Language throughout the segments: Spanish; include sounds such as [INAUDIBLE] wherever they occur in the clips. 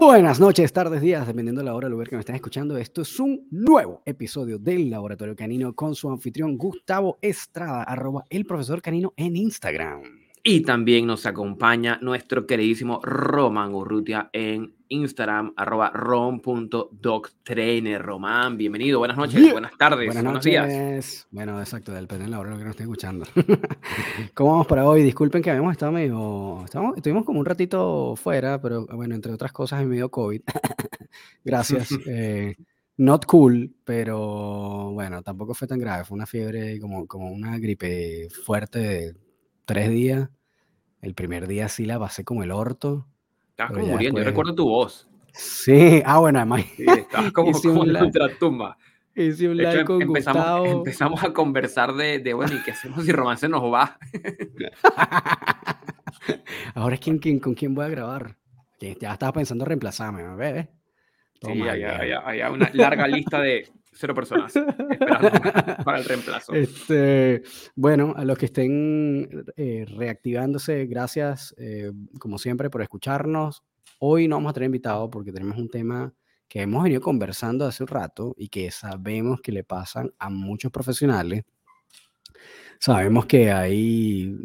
Buenas noches, tardes, días, dependiendo de la hora del lugar que me estén escuchando. Esto es un nuevo episodio del Laboratorio Canino con su anfitrión Gustavo Estrada, arroba el profesor canino en Instagram. Y también nos acompaña nuestro queridísimo Roman Urrutia en Instagram, arroba rom.doctrainer. Román, bienvenido, buenas noches, buenas tardes, buenas buenos noches. días. Bueno, exacto, depende de la hora que nos estén escuchando. [LAUGHS] ¿Cómo vamos para hoy? Disculpen que habíamos estado medio... Estamos, estuvimos como un ratito fuera, pero bueno, entre otras cosas me dio COVID. [LAUGHS] Gracias. [LAUGHS] eh, not cool, pero bueno, tampoco fue tan grave. Fue una fiebre como, como una gripe fuerte de tres días. El primer día sí la pasé como el orto. Estabas como muriendo, yo recuerdo tu voz. Sí, ah, bueno, además Sí, estabas como, como en live. ultratumba. [LAUGHS] hice un De hecho, live con empezamos, Gustavo. empezamos a conversar de, de, bueno, ¿y qué hacemos si Román se nos va? [LAUGHS] Ahora es quién, quién, con quién voy a grabar. Ya estaba pensando reemplazarme. Todo Sí, una larga lista de cero personas esperando [LAUGHS] para, el reemplazo. Este, bueno, a los que estén eh, reactivándose, gracias, eh, como siempre, por escucharnos. Hoy no vamos a tener invitado porque tenemos un tema que hemos venido conversando hace un rato y que sabemos que le pasan a muchos profesionales. Sabemos que hay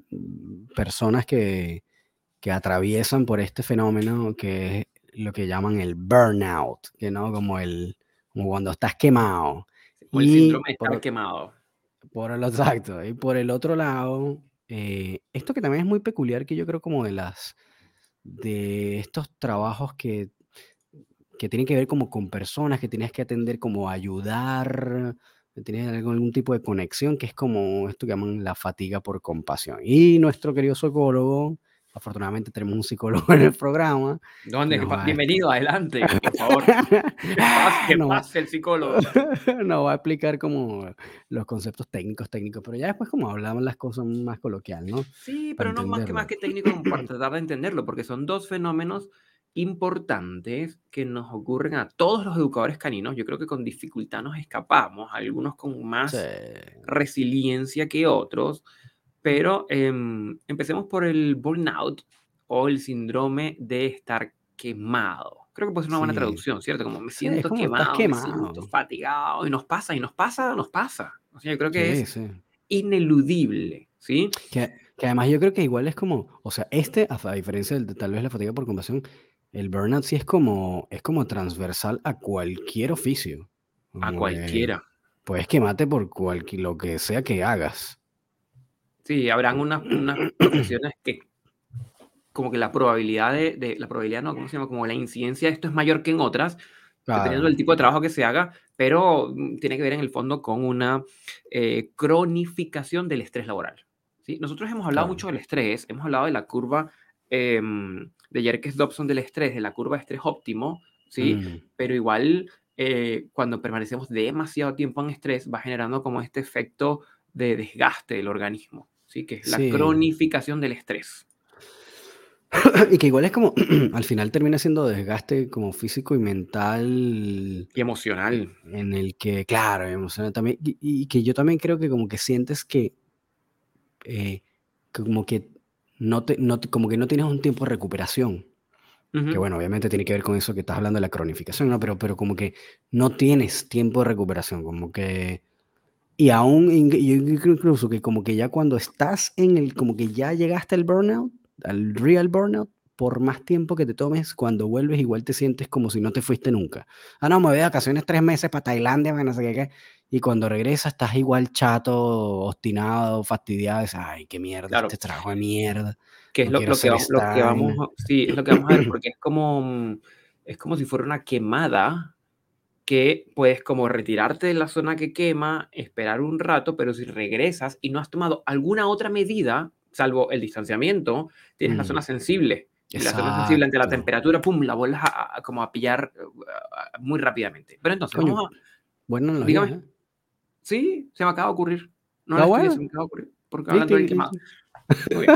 personas que, que atraviesan por este fenómeno que es lo que llaman el burnout, que no como el como cuando estás quemado. Como el síndrome de estar por- quemado. por el exacto. Y por el otro lado, eh, esto que también es muy peculiar, que yo creo como de las de estos trabajos que, que tienen que ver como con personas que tienes que atender, como ayudar, que tienes algún, algún tipo de conexión, que es como esto que llaman la fatiga por compasión. Y nuestro querido psicólogo, afortunadamente tenemos un psicólogo [LAUGHS] en el programa. ¿Dónde? No. Bienvenido, adelante, por favor. [LAUGHS] Que pase, que No. pase el psicólogo. [LAUGHS] nos va a explicar como los conceptos técnicos, técnicos, pero ya después como hablamos las cosas más coloquial, ¿no? Sí, para pero no más que más que técnico para tratar de entenderlo, porque son dos fenómenos importantes que nos ocurren a todos los educadores caninos. Yo creo que con dificultad nos escapamos, algunos con más Sí. resiliencia que otros, pero em, empecemos por el burnout o el síndrome de estar quemado. Creo que puede ser una buena Sí. traducción, ¿cierto? Como me Sí, siento como quemado, me siento fatigado, y nos pasa, y nos pasa, nos pasa. O sea, yo creo que es ineludible, ¿sí? Que, que además yo creo que igual es como, o sea, este, a, diferencia de tal vez la fatiga por compasión, el burnout sí es como, es como transversal a cualquier oficio. A que cualquiera. Puedes quemarte por cualquier, lo que sea que hagas. Sí, habrán unas, unas [CLEARS THROAT] profesiones que como que la probabilidad de, de- la probabilidad no, ¿cómo se llama? Como la incidencia de esto es mayor que en otras, dependiendo Claro. del tipo de trabajo que se haga, pero mm, tiene que ver en el fondo con una eh, cronificación del estrés laboral. ¿sí? Nosotros hemos hablado Claro. mucho del estrés, hemos hablado de la curva em, de Jerkes Dobson del estrés, de la curva de estrés óptimo, ¿sí? Mm, pero igual eh, cuando permanecemos demasiado tiempo en estrés va generando como este efecto de desgaste del organismo, ¿sí? que es la Sí. cronificación del estrés. [CLEARS THROAT] y que igual es como, [CLEARS THROAT] al final termina siendo desgaste como físico y mental Y emocional. en el que, claro, emocional también, y, y que yo también creo que como que sientes que, eh, como que no te, no como que no tienes un tiempo de recuperación, que bueno, obviamente tiene que ver con eso que estás hablando de la cronificación, ¿no? Pero, pero como que no tienes tiempo de recuperación, como que, y aún, yo incluso que como que ya cuando estás en el, como que ya llegaste al burnout, al real burnout, por más tiempo que te tomes, cuando vuelves igual te sientes como si no te fuiste nunca. Ah, no, me voy de vacaciones tres meses para Tailandia, para no sé qué. Y cuando regresas estás igual chato, obstinado, fastidiado. dices, Ay, qué mierda, Claro. este trabajo de mierda. que es no lo, lo que, lo que vamos sí, es lo que vamos a ver, porque es como, es como si fuera una quemada que puedes como retirarte de la zona que quema, esperar un rato, pero si regresas y no has tomado alguna otra medida, salvo el distanciamiento, tienes la Mm. zona sensible. Y la zona sensible ante la temperatura, pum, la vuelves a, a- como a pillar eh, a- muy rápidamente. Pero entonces, Coño, vamos a... buena analogía, dígame. ¿eh? Sí, se me acaba de ocurrir. No Ah, la estudié, bueno. se me acaba de ocurrir. Porque hablando del y- quemado. Bien.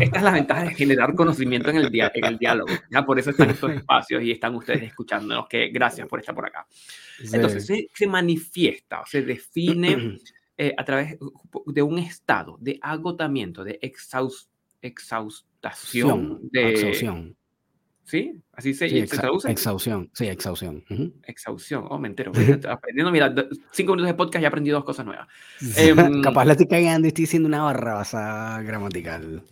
Esta- es la ventaja de generar conocimiento en el, dia- en el diálogo. ¿ya? Por eso están estos espacios y están ustedes escuchándonos. Que gracias por estar por acá. Entonces, se, se manifiesta, se define [CLEARS THROAT] eh, a través de un estado de agotamiento, de exhaus- exhaustación, Exhaustación, de, exhaustión. ¿Sí? ¿Así se, Sí, se traduce? exhaustión. Sí, exhaustión. Ujú. Exhaustión. Oh, me entero. Aprendiendo, mira, cinco minutos de podcast y aprendí dos cosas nuevas. [LAUGHS] Em, Capaz la estoy cagando y estoy diciendo una barrabasa gramatical.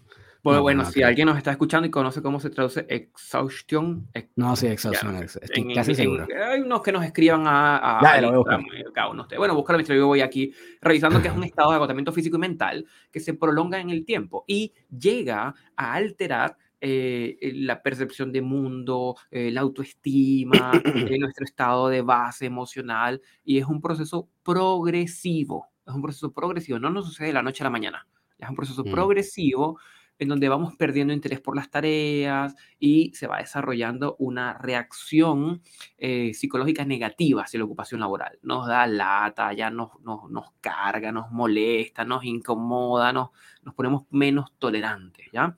Bueno, No, bueno, no si alguien nos está escuchando y conoce cómo se traduce exhaustion, ex- No, sí, ya, exhaustión. ex- Estoy En- casi en- seguro. hay unos que nos escriban a, a, Ya, al lo voy a eh. Bueno, búscalo mientras yo voy aquí revisando que es un [CLEARS THROAT] estado de agotamiento físico y mental que se prolonga en el tiempo y llega a alterar eh, la percepción de mundo, eh, la autoestima, eh, [CLEARS THROAT] nuestro estado de base emocional y es un proceso progresivo. Es un proceso progresivo, no nos sucede de la noche a la mañana. Es un proceso Mm. progresivo en donde vamos perdiendo interés por las tareas y se va desarrollando una reacción eh, psicológica negativa hacia la ocupación laboral. Nos da lata, ya nos, nos, nos carga, nos molesta, nos incomoda, nos, nos ponemos menos tolerantes, ¿ya?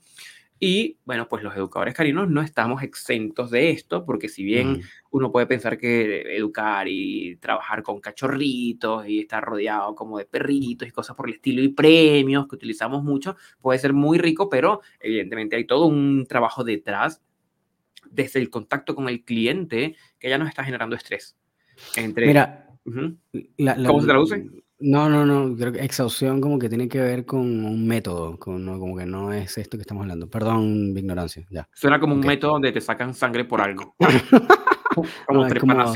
Y bueno, pues los educadores caninos no estamos exentos de esto, porque si bien Mm. uno puede pensar que educar y trabajar con cachorritos y estar rodeado como de perritos y cosas por el estilo y premios que utilizamos mucho, puede ser muy rico, pero evidentemente hay todo un trabajo detrás desde el contacto con el cliente que ya nos está generando estrés. Entre, Mira, Ujú. la- la- ¿Cómo se traduce? No, no, no. Creo que exhaustión como que tiene que ver con un método, con, no, como que no es esto que estamos hablando. Perdón, mi ignorancia. Ya. Suena como un Ok. método donde te sacan sangre por algo, [LAUGHS] como No, como,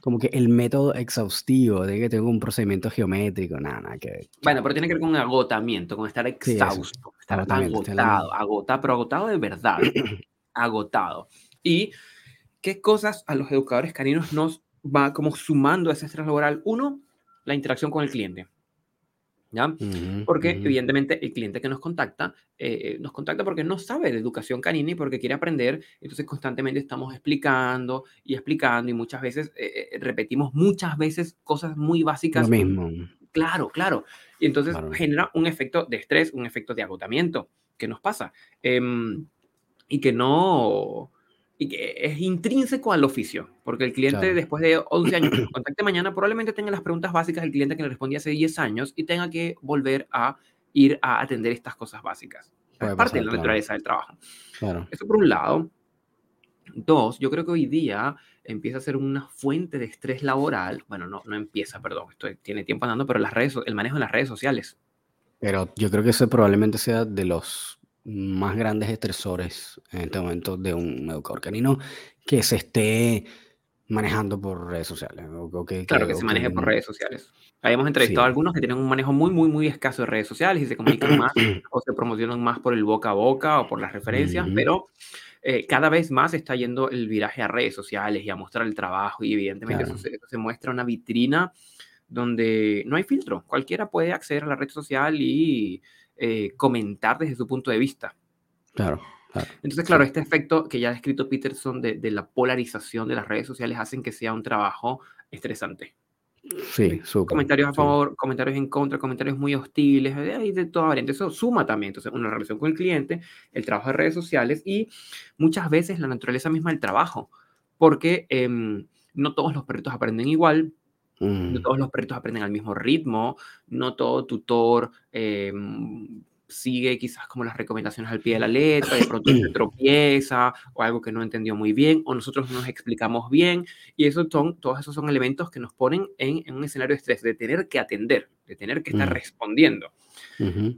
como que el método exhaustivo, de que tengo un procedimiento geométrico, nada, nada que ver. Bueno, pero tiene que ver con agotamiento, con estar Sí, exhausto, estar estoy hablando- agotado, agotado, pero agotado de verdad, [CLEARS THROAT] agotado. ¿Y qué cosas a los educadores caninos nos va como sumando a ese estrés laboral? Uno, la interacción con el cliente. ¿Ya? Porque evidentemente el cliente que nos contacta, eh, nos contacta porque no sabe de educación canina y porque quiere aprender, entonces constantemente estamos explicando y explicando y muchas veces eh, eh, repetimos muchas veces cosas muy Lo básicas mismo. Claro, claro. Y entonces Claro. genera un efecto de estrés, un efecto de agotamiento. ¿Qué nos pasa? Em, y que no. Y que es intrínseco al oficio, porque el cliente Claro. después de 11 años que [CLEARS THROAT] contacte mañana probablemente tenga las preguntas básicas del cliente que le respondía hace 10 años y tenga que volver a ir a atender estas cosas básicas. Puede es parte pasar, de la claro. naturaleza del trabajo. Claro. Eso por un lado. Dos, yo creo que hoy día empieza a ser una fuente de estrés laboral. Bueno, no, no empieza, perdón, esto tiene tiempo andando, pero las redes, el manejo en las redes sociales. Pero yo creo que ese probablemente sea de los más grandes estresores en este momento de un educador canino que se esté manejando por redes sociales. O, o que, Claro que- se maneje por que- redes sociales. Habíamos entrevistado a Sí. algunos que tienen un manejo muy, muy, muy escaso de redes sociales y se comunican más [CLEARS THROAT] o se promocionan más por el boca a boca o por las referencias, Ujú. pero eh, cada vez más está yendo el viraje a redes sociales y a mostrar el trabajo y evidentemente Claro. eso, se, eso se muestra una vitrina donde no hay filtro, cualquiera puede acceder a la red social y eh, comentar desde su punto de vista. Claro, claro. Entonces, Sí. claro, este efecto que ya ha descrito Peterson de, de la polarización de las redes sociales hacen que sea un trabajo estresante. Sí, súper. Comentarios a sí. favor, comentarios en contra, comentarios muy hostiles, eh, hay de toda variante. Eso suma también, entonces, una relación con el cliente, el trabajo de redes sociales y muchas veces la naturaleza misma del trabajo, porque em, no todos los perritos aprenden igual, no Mm, todos los perritos aprenden al mismo ritmo, no todo tutor em, sigue quizás como las recomendaciones al pie de la letra, de pronto se [CLEARS THROAT] tropieza o algo que no entendió muy bien, o nosotros no nos explicamos bien, y eso son, todos esos son elementos que nos ponen en, en un escenario de estrés, de tener que atender, de tener que estar Mm. respondiendo. ujú.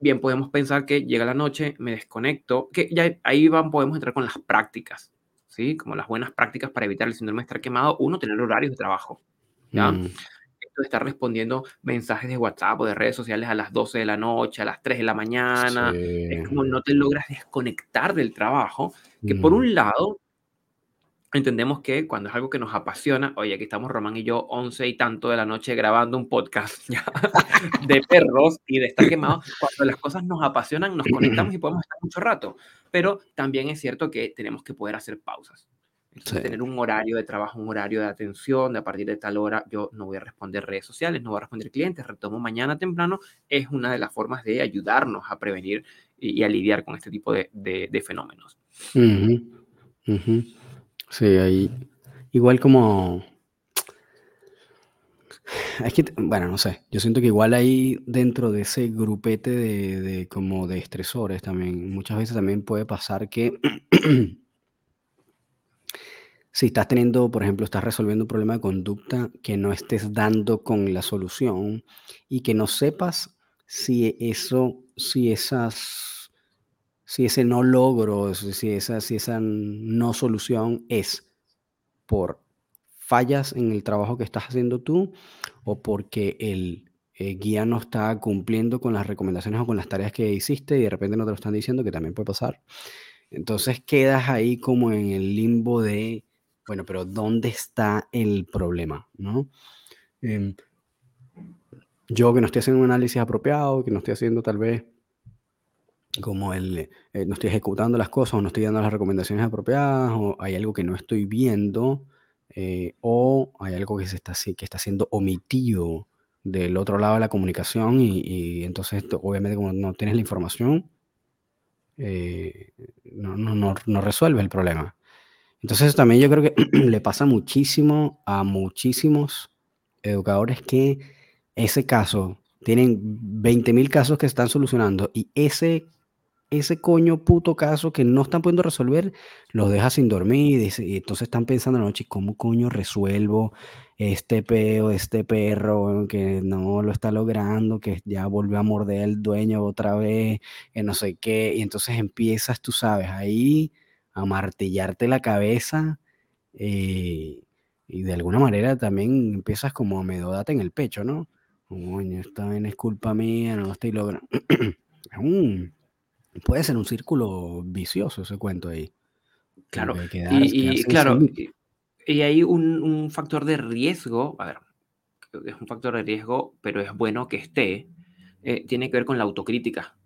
Bien, podemos pensar que llega la noche, me desconecto, que ya ahí van, podemos entrar con las prácticas, ¿sí? Como las buenas prácticas para evitar el síndrome de estar quemado. Uno, tener horarios de trabajo, ¿ya? Mm, Esto de estar respondiendo mensajes de WhatsApp o de redes sociales a las 12 de la noche, a las 3 de la mañana, es como no te logras desconectar del trabajo, que por Mm, un lado entendemos que cuando es algo que nos apasiona, oye, aquí estamos Román y yo 11 y tanto de la noche grabando un podcast [LAUGHS] ya, de perros y de estar quemados, [LAUGHS] cuando las cosas nos apasionan, nos conectamos y podemos estar mucho rato, pero también es cierto que tenemos que poder hacer pausas. Sí. tener un horario de trabajo, un horario de atención, de a partir de tal hora yo no voy a responder redes sociales, no voy a responder clientes, retomo mañana temprano, es una de las formas de ayudarnos a prevenir y, y a lidiar con este tipo de, de- de fenómenos. ujú, ujú. Sí, ahí. Igual como. Es que, bueno, no sé. Yo siento que igual ahí dentro de ese grupete de, de como de estresores también, muchas veces también puede pasar que [CLEARS THROAT] si estás teniendo, por ejemplo, estás resolviendo un problema de conducta que no estés dando con la solución y que no sepas si eso, si esas, si ese no logro, si esa, si esa no solución es por fallas en el trabajo que estás haciendo tú o porque el eh, guía no está cumpliendo con las recomendaciones o con las tareas que hiciste y de repente no te lo están diciendo, que también puede pasar. Entonces quedas ahí como en el limbo de, bueno, pero ¿dónde está el problema? ¿no? Em, yo que no estoy haciendo un análisis apropiado, que no estoy haciendo tal vez como el, eh, no estoy ejecutando las cosas o no estoy dando las recomendaciones apropiadas o hay algo que no estoy viendo eh, o hay algo que, se está, que está siendo omitido del otro lado de la comunicación y, entonces obviamente como no tienes la información, eh, no, no, no, resuelve el problema. Entonces también yo creo que [CLEARS THROAT] le pasa muchísimo a muchísimos educadores que ese caso, tienen 20.000 casos que están solucionando y ese ese coño puto caso que no están pudiendo resolver, los deja sin dormir y, entonces están pensando en la noche, ¿cómo coño resuelvo este peo, este perro que no lo está logrando, que ya volvió a morder el dueño otra vez, que no sé qué? Y entonces empiezas, tú sabes, ahí a martillarte la cabeza eh, y de alguna manera también empiezas como a medio date en el pecho, ¿no? Coño, esta bien es culpa mía, no lo estoy logrando. [CLEARS THROAT] Puede ser un círculo vicioso ese cuento ahí. Claro, y, claro, y, hay un, factor de riesgo, a ver, es un factor de riesgo, pero es bueno que esté, eh, tiene que ver con la autocrítica,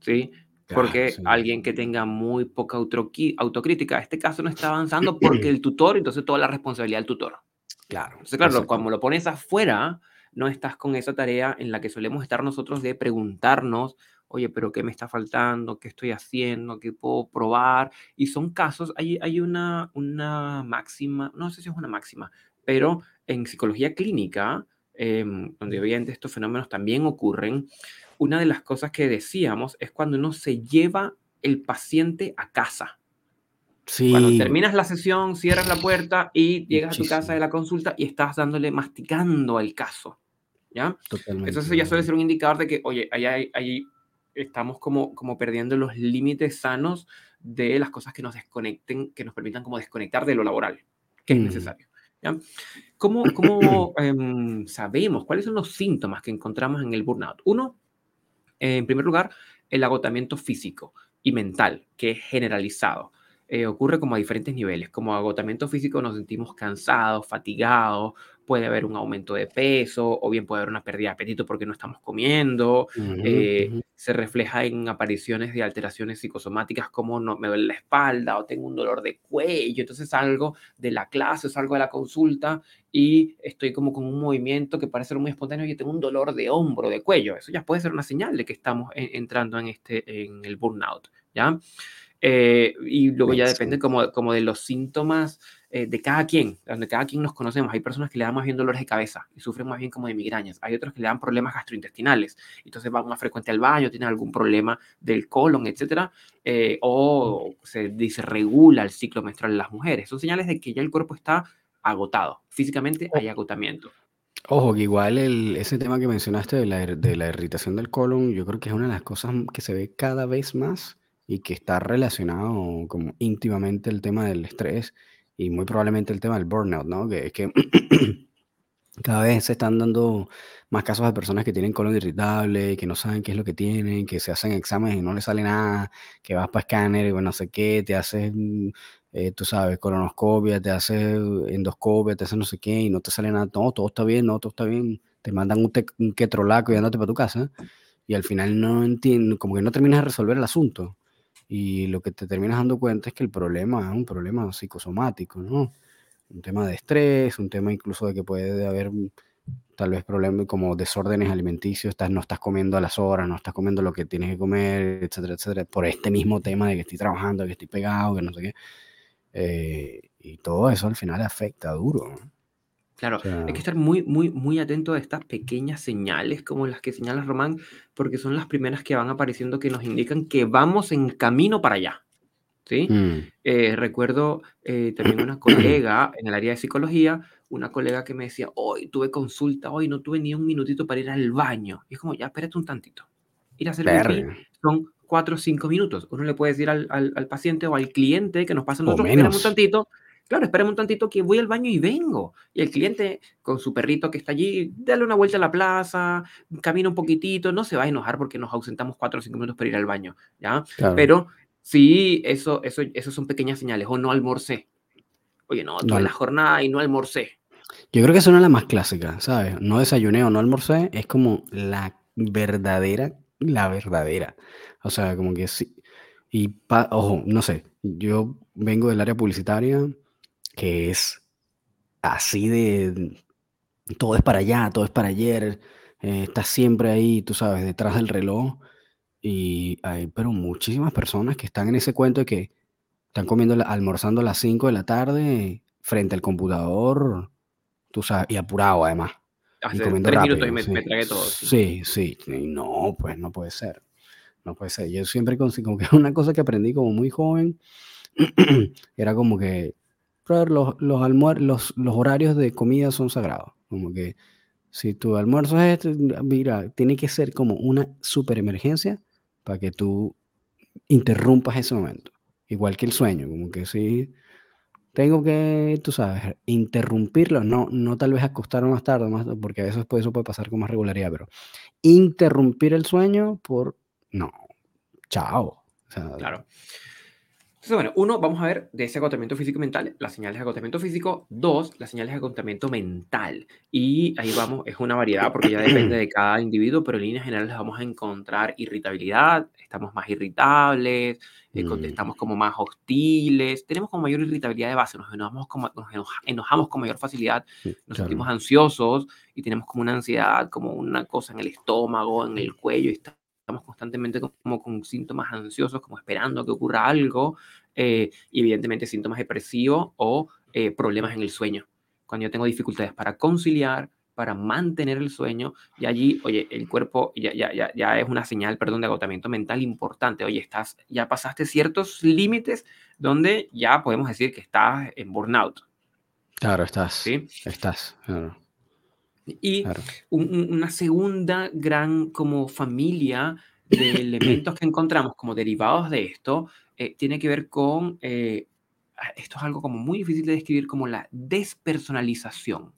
¿sí? Porque alguien que tenga muy poca autocrítica, este caso no está avanzando [CLEARS THROAT] porque el tutor, entonces toda la responsabilidad del tutor. Claro. Entonces, claro, cuando lo pones afuera, no estás con esa tarea en la que solemos estar nosotros de preguntarnos, oye, pero ¿qué me está faltando? ¿Qué estoy haciendo? ¿Qué puedo probar? Y son casos, hay, hay una, una máxima, no sé si es una máxima, pero en psicología clínica, em, donde obviamente estos fenómenos también ocurren, una de las cosas que decíamos es cuando uno se lleva el paciente a casa. Sí. Cuando terminas la sesión, cierras la puerta y llegas a tu casa de la consulta y estás dándole, masticando al caso. ¿Ya? Totalmente. Eso ya suele ser un indicador de que, oye, ahí hay estamos como, como perdiendo los límites sanos de las cosas que nos desconecten, que nos permitan como desconectar de lo laboral, que es mm. necesario. ¿ya? ¿Cómo, cómo [CLEARS THROAT] em, sabemos cuáles son los síntomas que encontramos en el burnout? Uno, en primer lugar, el agotamiento físico y mental, que es generalizado. Eh, ocurre como a diferentes niveles. Como agotamiento físico nos sentimos cansados, fatigados, puede haber un aumento de peso o bien puede haber una pérdida de apetito porque no estamos comiendo. Eh, se refleja en apariciones de alteraciones psicosomáticas como no, me duele la espalda o tengo un dolor de cuello. Entonces salgo de la clase salgo de la consulta y estoy como con un movimiento que parece ser muy espontáneo y tengo un dolor de hombro, de cuello. Eso ya puede ser una señal de que estamos entrando en, este, en el burnout. ¿ya? Eh, y luego ya depende como, como de los síntomas eh, de cada quien, donde cada quien nos conocemos. Hay personas que le dan más bien dolores de cabeza y sufren más bien como de migrañas. Hay otros que le dan problemas gastrointestinales, entonces van más frecuente al baño, tienen algún problema del colon, etcétera, eh, o se disregula el ciclo menstrual en las mujeres. Son señales de que ya el cuerpo está agotado. Físicamente hay agotamiento. Ojo, que igual ese tema que mencionaste de la, de la irritación del colon, yo creo que es una de las cosas que se ve cada vez más y que está relacionado como íntimamente el tema del estrés y muy probablemente el tema del burnout, ¿no? Que es que [CLEARS THROAT] cada vez se están dando más casos de personas que tienen colon irritable, que no saben qué es lo que tienen, que se hacen exámenes y no les sale nada, que vas para escáner y bueno, no sé qué, te haces, mm, eh, tú sabes, colonoscopia, te haces endoscopia, te haces no sé qué y no te sale nada, no, todo está bien, no, todo está bien, te mandan un, un ketrolaco y andate para tu casa y al final no entiendo, como que no terminas de resolver el asunto y lo que te terminas dando cuenta es que el problema es un problema psicosomático, ¿no? Un tema de estrés, un tema incluso de que puede haber tal vez problemas como desórdenes alimenticios, estás, no estás comiendo a las horas, no estás comiendo lo que tienes que comer, etcétera, etcétera, por este mismo tema de que estoy trabajando, que estoy pegado, que no sé qué. Eh, y todo eso al final afecta duro. ¿no? Claro, hay que estar muy, muy, muy atento a estas pequeñas señales como las que señala Román, porque son las primeras que van apareciendo que nos indican que vamos en camino para allá. ¿sí? Mm, Eh, recuerdo eh, también una colega en el área de psicología, una colega que me decía, hoy tuve consulta, hoy no tuve ni un minutito para ir al baño. Y es como, ya, espérate un tantito. Ir a hacer verga. son cuatro o cinco minutos. Uno le puede decir al, al- al paciente o al cliente que nos pasa O nosotros, un tantito. Claro, espérame un tantito que voy al baño y vengo. Y el cliente con su perrito que está allí, dale una vuelta a la plaza, camina un poquitito, no se va a enojar porque nos ausentamos cuatro o cinco minutos para ir al baño, ¿ya? Claro. Pero sí, eso, eso, eso son pequeñas señales. O no almorcé. Oye, no, No tuve al- la jornada y no almorcé. Yo creo que es una de las más clásicas, ¿sabes? No desayuné o no almorcé, es como la verdadera, la verdadera. O sea, como que sí. Y, pa- ojo, no sé, yo vengo del área publicitaria que es así de, todo es para allá, todo es para ayer, eh, estás siempre ahí, tú sabes, detrás del reloj. Y hay, pero muchísimas personas que están en ese cuento de que están comiendo, almorzando a las 5 de la tarde frente al computador, tú sabes, y apurado además, y Hace comiendo tres minutos y rápido. me, me Sí, tragué todo. sí. sí, sí. y no, pues no puede ser. No puede ser. Yo siempre como que [LAUGHS] una cosa que aprendí como muy joven [CLEARS THROAT] era como que brother, los, los, almuer- los, los horarios de comida son sagrados. Como que si tu almuerzo es este, mira, tiene que ser como una super emergencia para que tú interrumpas ese momento. Igual que el sueño, como que si tengo que, tú sabes, interrumpirlo, no, no tal vez acostarme más tarde, más, porque a veces eso puede pasar con más regularidad, pero interrumpir el sueño por, no, chao. O sea, Claro. Entonces, bueno, uno, vamos a ver de ese agotamiento físico y mental, las señales de agotamiento físico. Dos, las señales de agotamiento mental. Y ahí vamos, es una variedad porque ya depende de cada individuo, pero en líneas generales vamos a encontrar irritabilidad, estamos más irritables, eh, Mm. contestamos como más hostiles, tenemos como mayor irritabilidad de base, nos enojamos, como, nos enoja- enojamos con mayor facilidad, nos claro. sentimos ansiosos y tenemos como una ansiedad, como una cosa en el estómago, en el cuello, y está- estamos constantemente como con síntomas ansiosos, como esperando que ocurra algo, eh, y evidentemente síntomas depresivos o eh, problemas en el sueño. Cuando yo tengo dificultades para conciliar, para mantener el sueño, y allí, oye, el cuerpo ya, ya, ya, ya es una señal, perdón, de agotamiento mental importante. Oye, estás, ya pasaste ciertos límites donde ya podemos decir que estás en burnout, Claro, estás, ¿sí? estás, claro, Y claro. un- un- una segunda gran como familia de [CLEARS THROAT] elementos que encontramos como derivados de esto eh, tiene que ver con, eh, ah, esto es algo como muy difícil de describir como la despersonalización.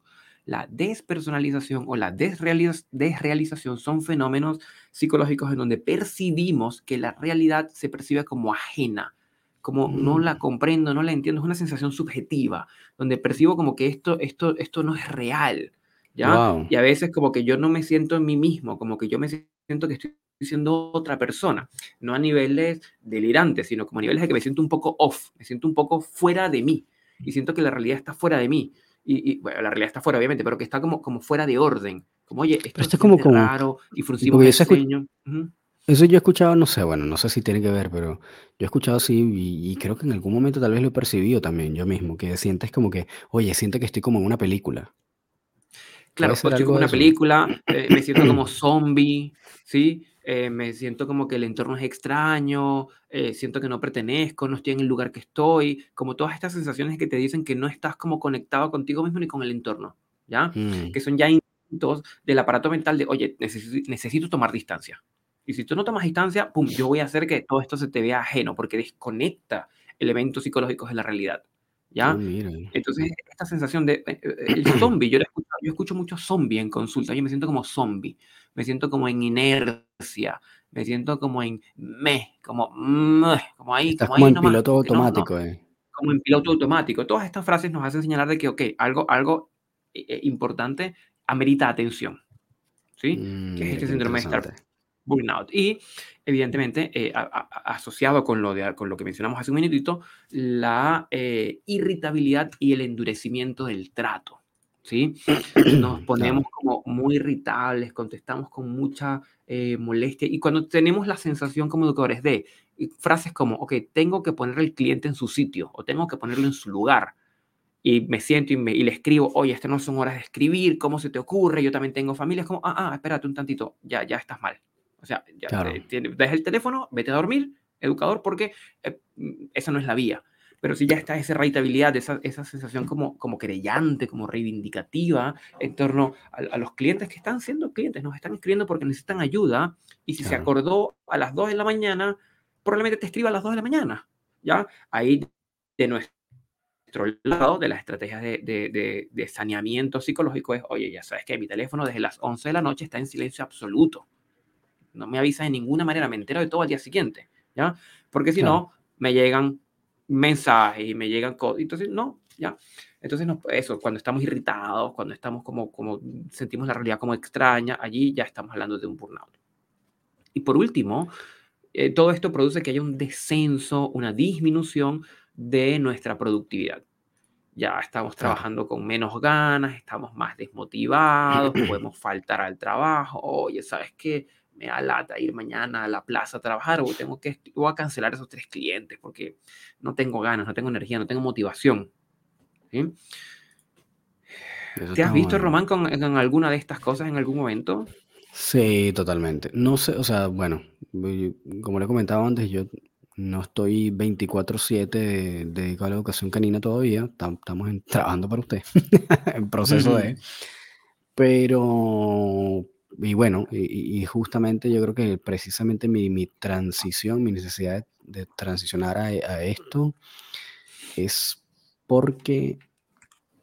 La despersonalización o la desrealiz- desrealización son fenómenos psicológicos en donde percibimos que la realidad se percibe como ajena, como no la Mm. comprendo, no la entiendo, es una sensación subjetiva, donde percibo como que esto, esto, esto no es real. ¿Ya? Wow. Y a veces como que yo no me siento en mí mismo, como que yo me siento que estoy siendo otra persona, no a niveles delirantes, sino como a niveles de que me siento un poco off, me siento un poco fuera de mí y siento que la realidad está fuera de mí. Y, y, bueno, la realidad está fuera, obviamente, pero que está como, como fuera de orden. Como, oye, esto, esto es como, como, raro y ceño. Ujú. eso yo he escuchado, no sé, bueno, no sé si tiene que ver, pero yo he escuchado así y, y creo que en algún momento tal vez lo he percibido también yo mismo, que sientes como que, oye, siento que estoy como en una película. ¿Puede Claro, estoy como una eso? película, eh, me siento como [CLEARS THROAT] zombie, ¿sí? Eh, me siento como que el entorno es extraño, eh, siento que no pertenezco, no estoy en el lugar que estoy, como todas estas sensaciones que te dicen que no estás como conectado contigo mismo ni con el entorno, ¿ya? Mm, Que son ya instintos del aparato mental de, oye, necesito, necesito tomar distancia. Y si tú no tomas distancia, pum, yo voy a hacer que todo esto se te vea ajeno, porque desconecta elementos psicológicos de la realidad, ¿ya? mira. Entonces, esta sensación de eh, eh, el zombie, yo, escucho, yo escucho mucho zombie en consulta, yo me siento como zombie, me siento como en inercia, me siento como en me, como meh, como ahí, Estás como como ahí en nomás, piloto no, no, automático, eh. como en piloto automático. Todas estas frases nos hacen señalar de que, ok, algo, algo eh, eh, importante amerita atención, ¿sí? Mm, Que es mira este síndrome de estar burnout. Y evidentemente, eh, a- a- a- asociado con lo, de, con lo que mencionamos hace un minutito, la irritabilidad y el endurecimiento del trato. ¿Sí? [CLEARS THROAT] Nos ponemos como muy irritables, contestamos con mucha eh, molestia y cuando tenemos la sensación como educadores de frases como, ok, tengo que poner al cliente en su sitio o tengo que ponerlo en su lugar y me siento y, me, y le escribo, oye, estas no son horas de escribir, ¿cómo se te ocurre? Yo también tengo familia, es como, ah, ah, espérate un tantito, ya, ya estás mal. O sea, ya, Claro. te- tiene- deja el teléfono, vete a dormir, educador, porque eh, mm, esa no es la vía. Pero si ya está esa reitabilidad, esa, esa sensación como, como creyente, como reivindicativa en torno a, los clientes que están siendo clientes, nos están escribiendo porque necesitan ayuda y si se acordó a las 2 de la mañana, probablemente te escriba a las 2 de la mañana. ¿ya? Ahí de nuestro lado de las estrategias de, de, de, saneamiento psicológico es, oye, ya sabes que mi teléfono desde las 11 de la noche está en silencio absoluto. No me avisa de ninguna manera, me entero de todo al día siguiente, ¿ya? Porque si no, me llegan mensajes y me llegan cosas. Entonces, no, ¿ya? Entonces, no, eso, cuando estamos irritados, cuando estamos como, como sentimos la realidad como extraña, allí ya estamos hablando de un burnout. Y por último, eh, todo esto produce que haya un descenso, una disminución de nuestra productividad. Ya estamos trabajando con menos ganas, estamos más desmotivados, podemos faltar al trabajo. Oye, ¿sabes qué? Me da lata ir mañana a la plaza a trabajar o tengo que voy a cancelar esos tres clientes porque no tengo ganas, no tengo energía, no tengo motivación. ¿Te has visto, Román, con, alguna de estas cosas en algún momento? Sí, totalmente. No sé, o sea, bueno, como le comentaba antes, yo no estoy 24/7 dedicado a la educación canina todavía, estamos [LAUGHS] trabajando para usted, [LAUGHS] en proceso de... Pero, y bueno, y, justamente yo creo que precisamente mi, transición, mi necesidad de, transicionar a, esto es porque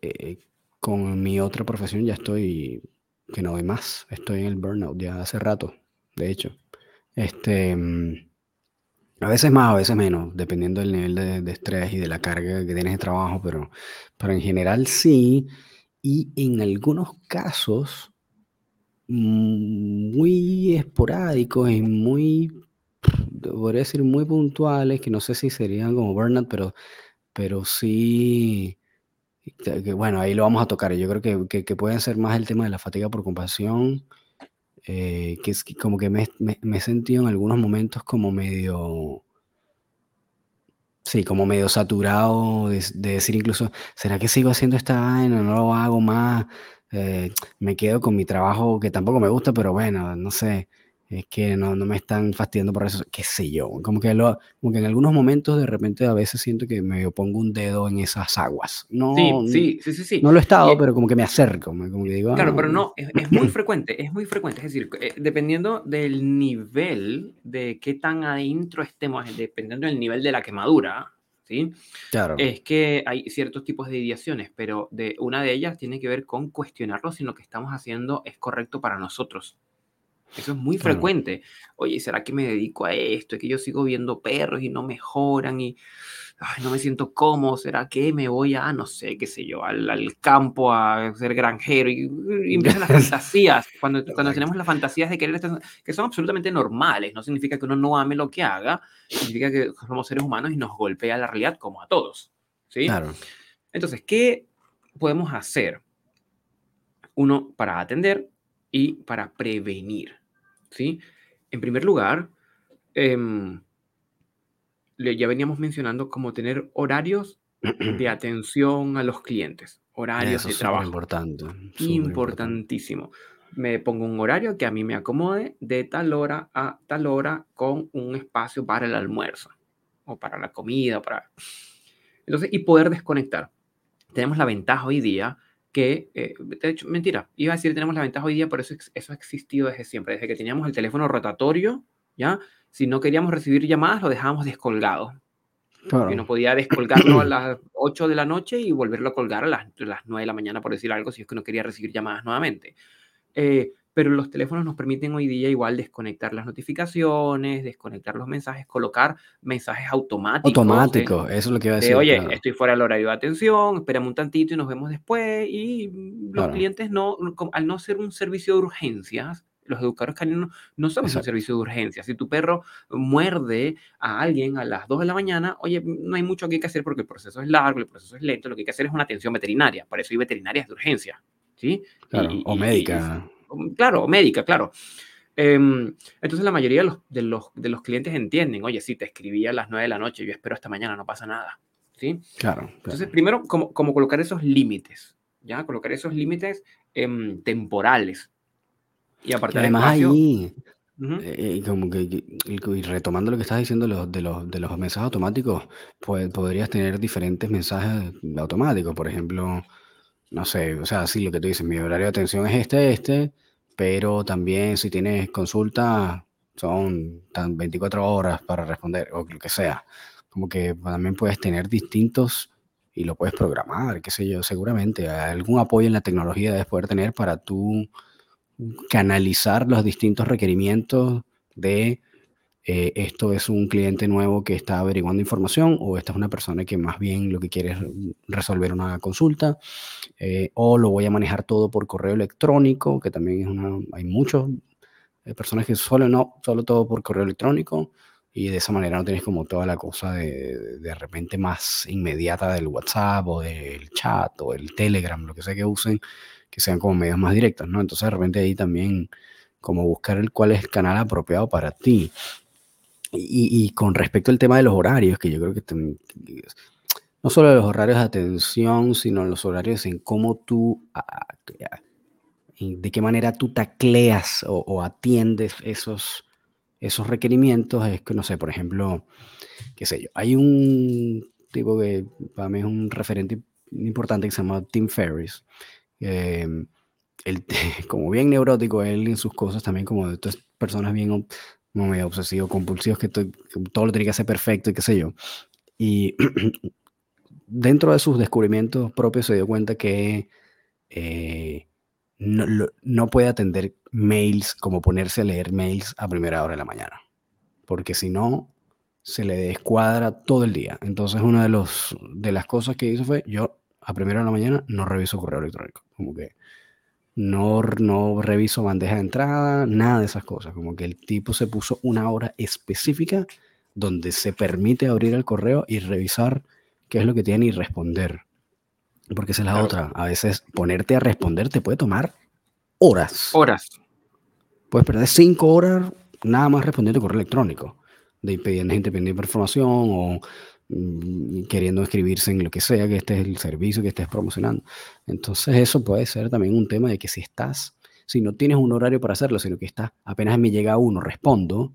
eh, con mi otra profesión ya estoy que no doy más. Estoy en el burnout ya hace rato, de hecho. Este, mm, a veces más, a veces menos, dependiendo del nivel de, estrés y de la carga que tienes de trabajo, pero, pero en general sí. Y en algunos casos muy esporádicos y muy, podría decir, muy puntuales, que no sé si serían como burnout, pero, pero sí que, bueno, ahí lo vamos a tocar. Yo creo que, que, pueden ser más el tema de la fatiga por compasión, eh, que es como que me, me, he sentido en algunos momentos como medio, sí, como medio saturado de, decir incluso, ¿será que sigo haciendo esta vaina? No lo hago más. Eh, me quedo con mi trabajo que tampoco me gusta, pero bueno, no sé es que no, no me están fastidiando por eso, qué sé yo, como que, lo, como que en algunos momentos de repente a veces siento que me pongo un dedo en esas aguas. No, sí, sí, sí, sí, No lo he estado, pero como que me acerco, como que digo... Claro, ah, pero no, es, muy frecuente, es muy frecuente, es decir, eh, dependiendo del nivel de qué tan adentro estemos, dependiendo del nivel de la quemadura, ¿sí? Claro. Es que hay ciertos tipos de ideaciones, pero de, una de ellas tiene que ver con cuestionarlo si lo que estamos haciendo es correcto para nosotros. Eso es muy frecuente. Oye, ¿será que me dedico a esto? Es que yo sigo viendo perros y no mejoran y no me siento cómodo. ¿Será que me voy a, no sé, qué sé yo, al, al campo a ser granjero? Y, [LAUGHS] empiezan las fantasías. Cuando, cuando tenemos las fantasías de querer, que son absolutamente normales. No significa que uno no ame lo que haga. Significa que somos seres humanos y nos golpea la realidad como a todos. ¿Sí? Claro. Entonces, ¿qué podemos hacer? Uno, para atender y para prevenir. ¿Sí? En primer lugar, em, ya veníamos mencionando cómo tener horarios de [CLEARS THROAT] atención a los clientes, horarios de trabajo. Importante, Importantísimo. Me pongo un horario que a mí me acomode de tal hora a tal hora con un espacio para el almuerzo o para la comida, para... Entonces, y poder desconectar. Tenemos la ventaja hoy día que, eh, de hecho, mentira, iba a decir tenemos la ventaja hoy día, pero eso, eso ha existido desde siempre, desde que teníamos el teléfono rotatorio, ¿ya? Si no queríamos recibir llamadas, lo dejábamos descolgado. Y no podía descolgarlo a las [COUGHS] 8 de la noche y volverlo a colgar a las, las 9 de la mañana, por decir algo, si es que no quería recibir llamadas nuevamente. Eh, pero los teléfonos nos permiten hoy día igual desconectar las notificaciones, desconectar los mensajes, colocar mensajes automáticos. Automáticos, eso es lo que iba a decir. oye, estoy fuera del horario de atención, espérame un tantito y nos vemos después. Y los clientes no, al no ser un servicio de urgencias, los educadores caninos no somos un servicio de urgencias. Si tu perro muerde a alguien a las 2 de la mañana, oye, no hay mucho que hacer porque el proceso es largo, el proceso es lento, lo que hay que hacer es una atención veterinaria. Para eso hay veterinarias de urgencia. ¿sí? o médica. Claro, médica, claro. Em, entonces la mayoría de los, de, los, de los, clientes entienden, oye, sí, te escribí a las 9 de la noche, yo espero hasta mañana, no pasa nada. ¿Sí? Claro. Entonces, primero, como, como, colocar esos límites, ¿ya? Colocar esos límites em, temporales. Y aparte además ahí, Eh, y como que, y retomando lo que estás diciendo de los, de los, de los mensajes automáticos, pues podrías tener diferentes mensajes automáticos. Por ejemplo, no sé, o sea, sí, lo que tú dices, mi horario de atención es este, este, pero también si tienes consulta, son tan 24 horas para responder, o lo que sea. Como que también puedes tener distintos y lo puedes programar, qué sé yo, seguramente. Algún apoyo en la tecnología debes poder tener para tú canalizar los distintos requerimientos de eh, esto es un cliente nuevo que está averiguando información o esta es una persona que más bien lo que quiere es resolver una consulta eh, o lo voy a manejar todo por correo electrónico, que también es una, hay muchos eh, personas que solo no, solo todo por correo electrónico y de esa manera no tienes como toda la cosa de, de repente más inmediata del WhatsApp o del chat o el Telegram, lo que sea que usen, que sean como medios más directos, ¿no? Entonces de repente ahí también como buscar el cuál es el canal apropiado para ti. Y, con respecto al tema de los horarios, que yo creo que no solo los horarios de atención, sino los horarios en cómo tú, de qué manera tú tacleas o, atiendes esos, esos requerimientos, es que, no sé, por ejemplo, qué sé yo, hay un tipo que para mí es un referente importante que se llama Tim Ferriss. él, [LAUGHS] como bien neurótico, él en sus cosas también como de estas personas bien no medio obsesivo, compulsivos, que, todo lo tiene que hacer perfecto y qué sé yo. Y [CLEARS THROAT] dentro de sus descubrimientos propios se dio cuenta que eh, no, no, puede atender mails como ponerse a leer mails a primera hora de la mañana, porque si no, se le descuadra todo el día. Entonces, una de, los, de las cosas que hizo fue, yo a primera hora de la mañana no reviso correo electrónico, como que no, no reviso bandeja de entrada, nada de esas cosas. Como que el tipo se puso una hora específica donde se permite abrir el correo y revisar qué es lo que tiene y responder. Porque esa es la otra. A veces ponerte a responder te puede tomar horas. Horas. Puedes perder cinco horas nada más respondiendo correo electrónico. De pidiendo gente pidiendo información o queriendo escribirse en lo que sea, que este es el servicio que estés promocionando. Entonces eso puede ser también un tema de que si estás, si no tienes un horario para hacerlo, sino que está, apenas me llega uno, respondo,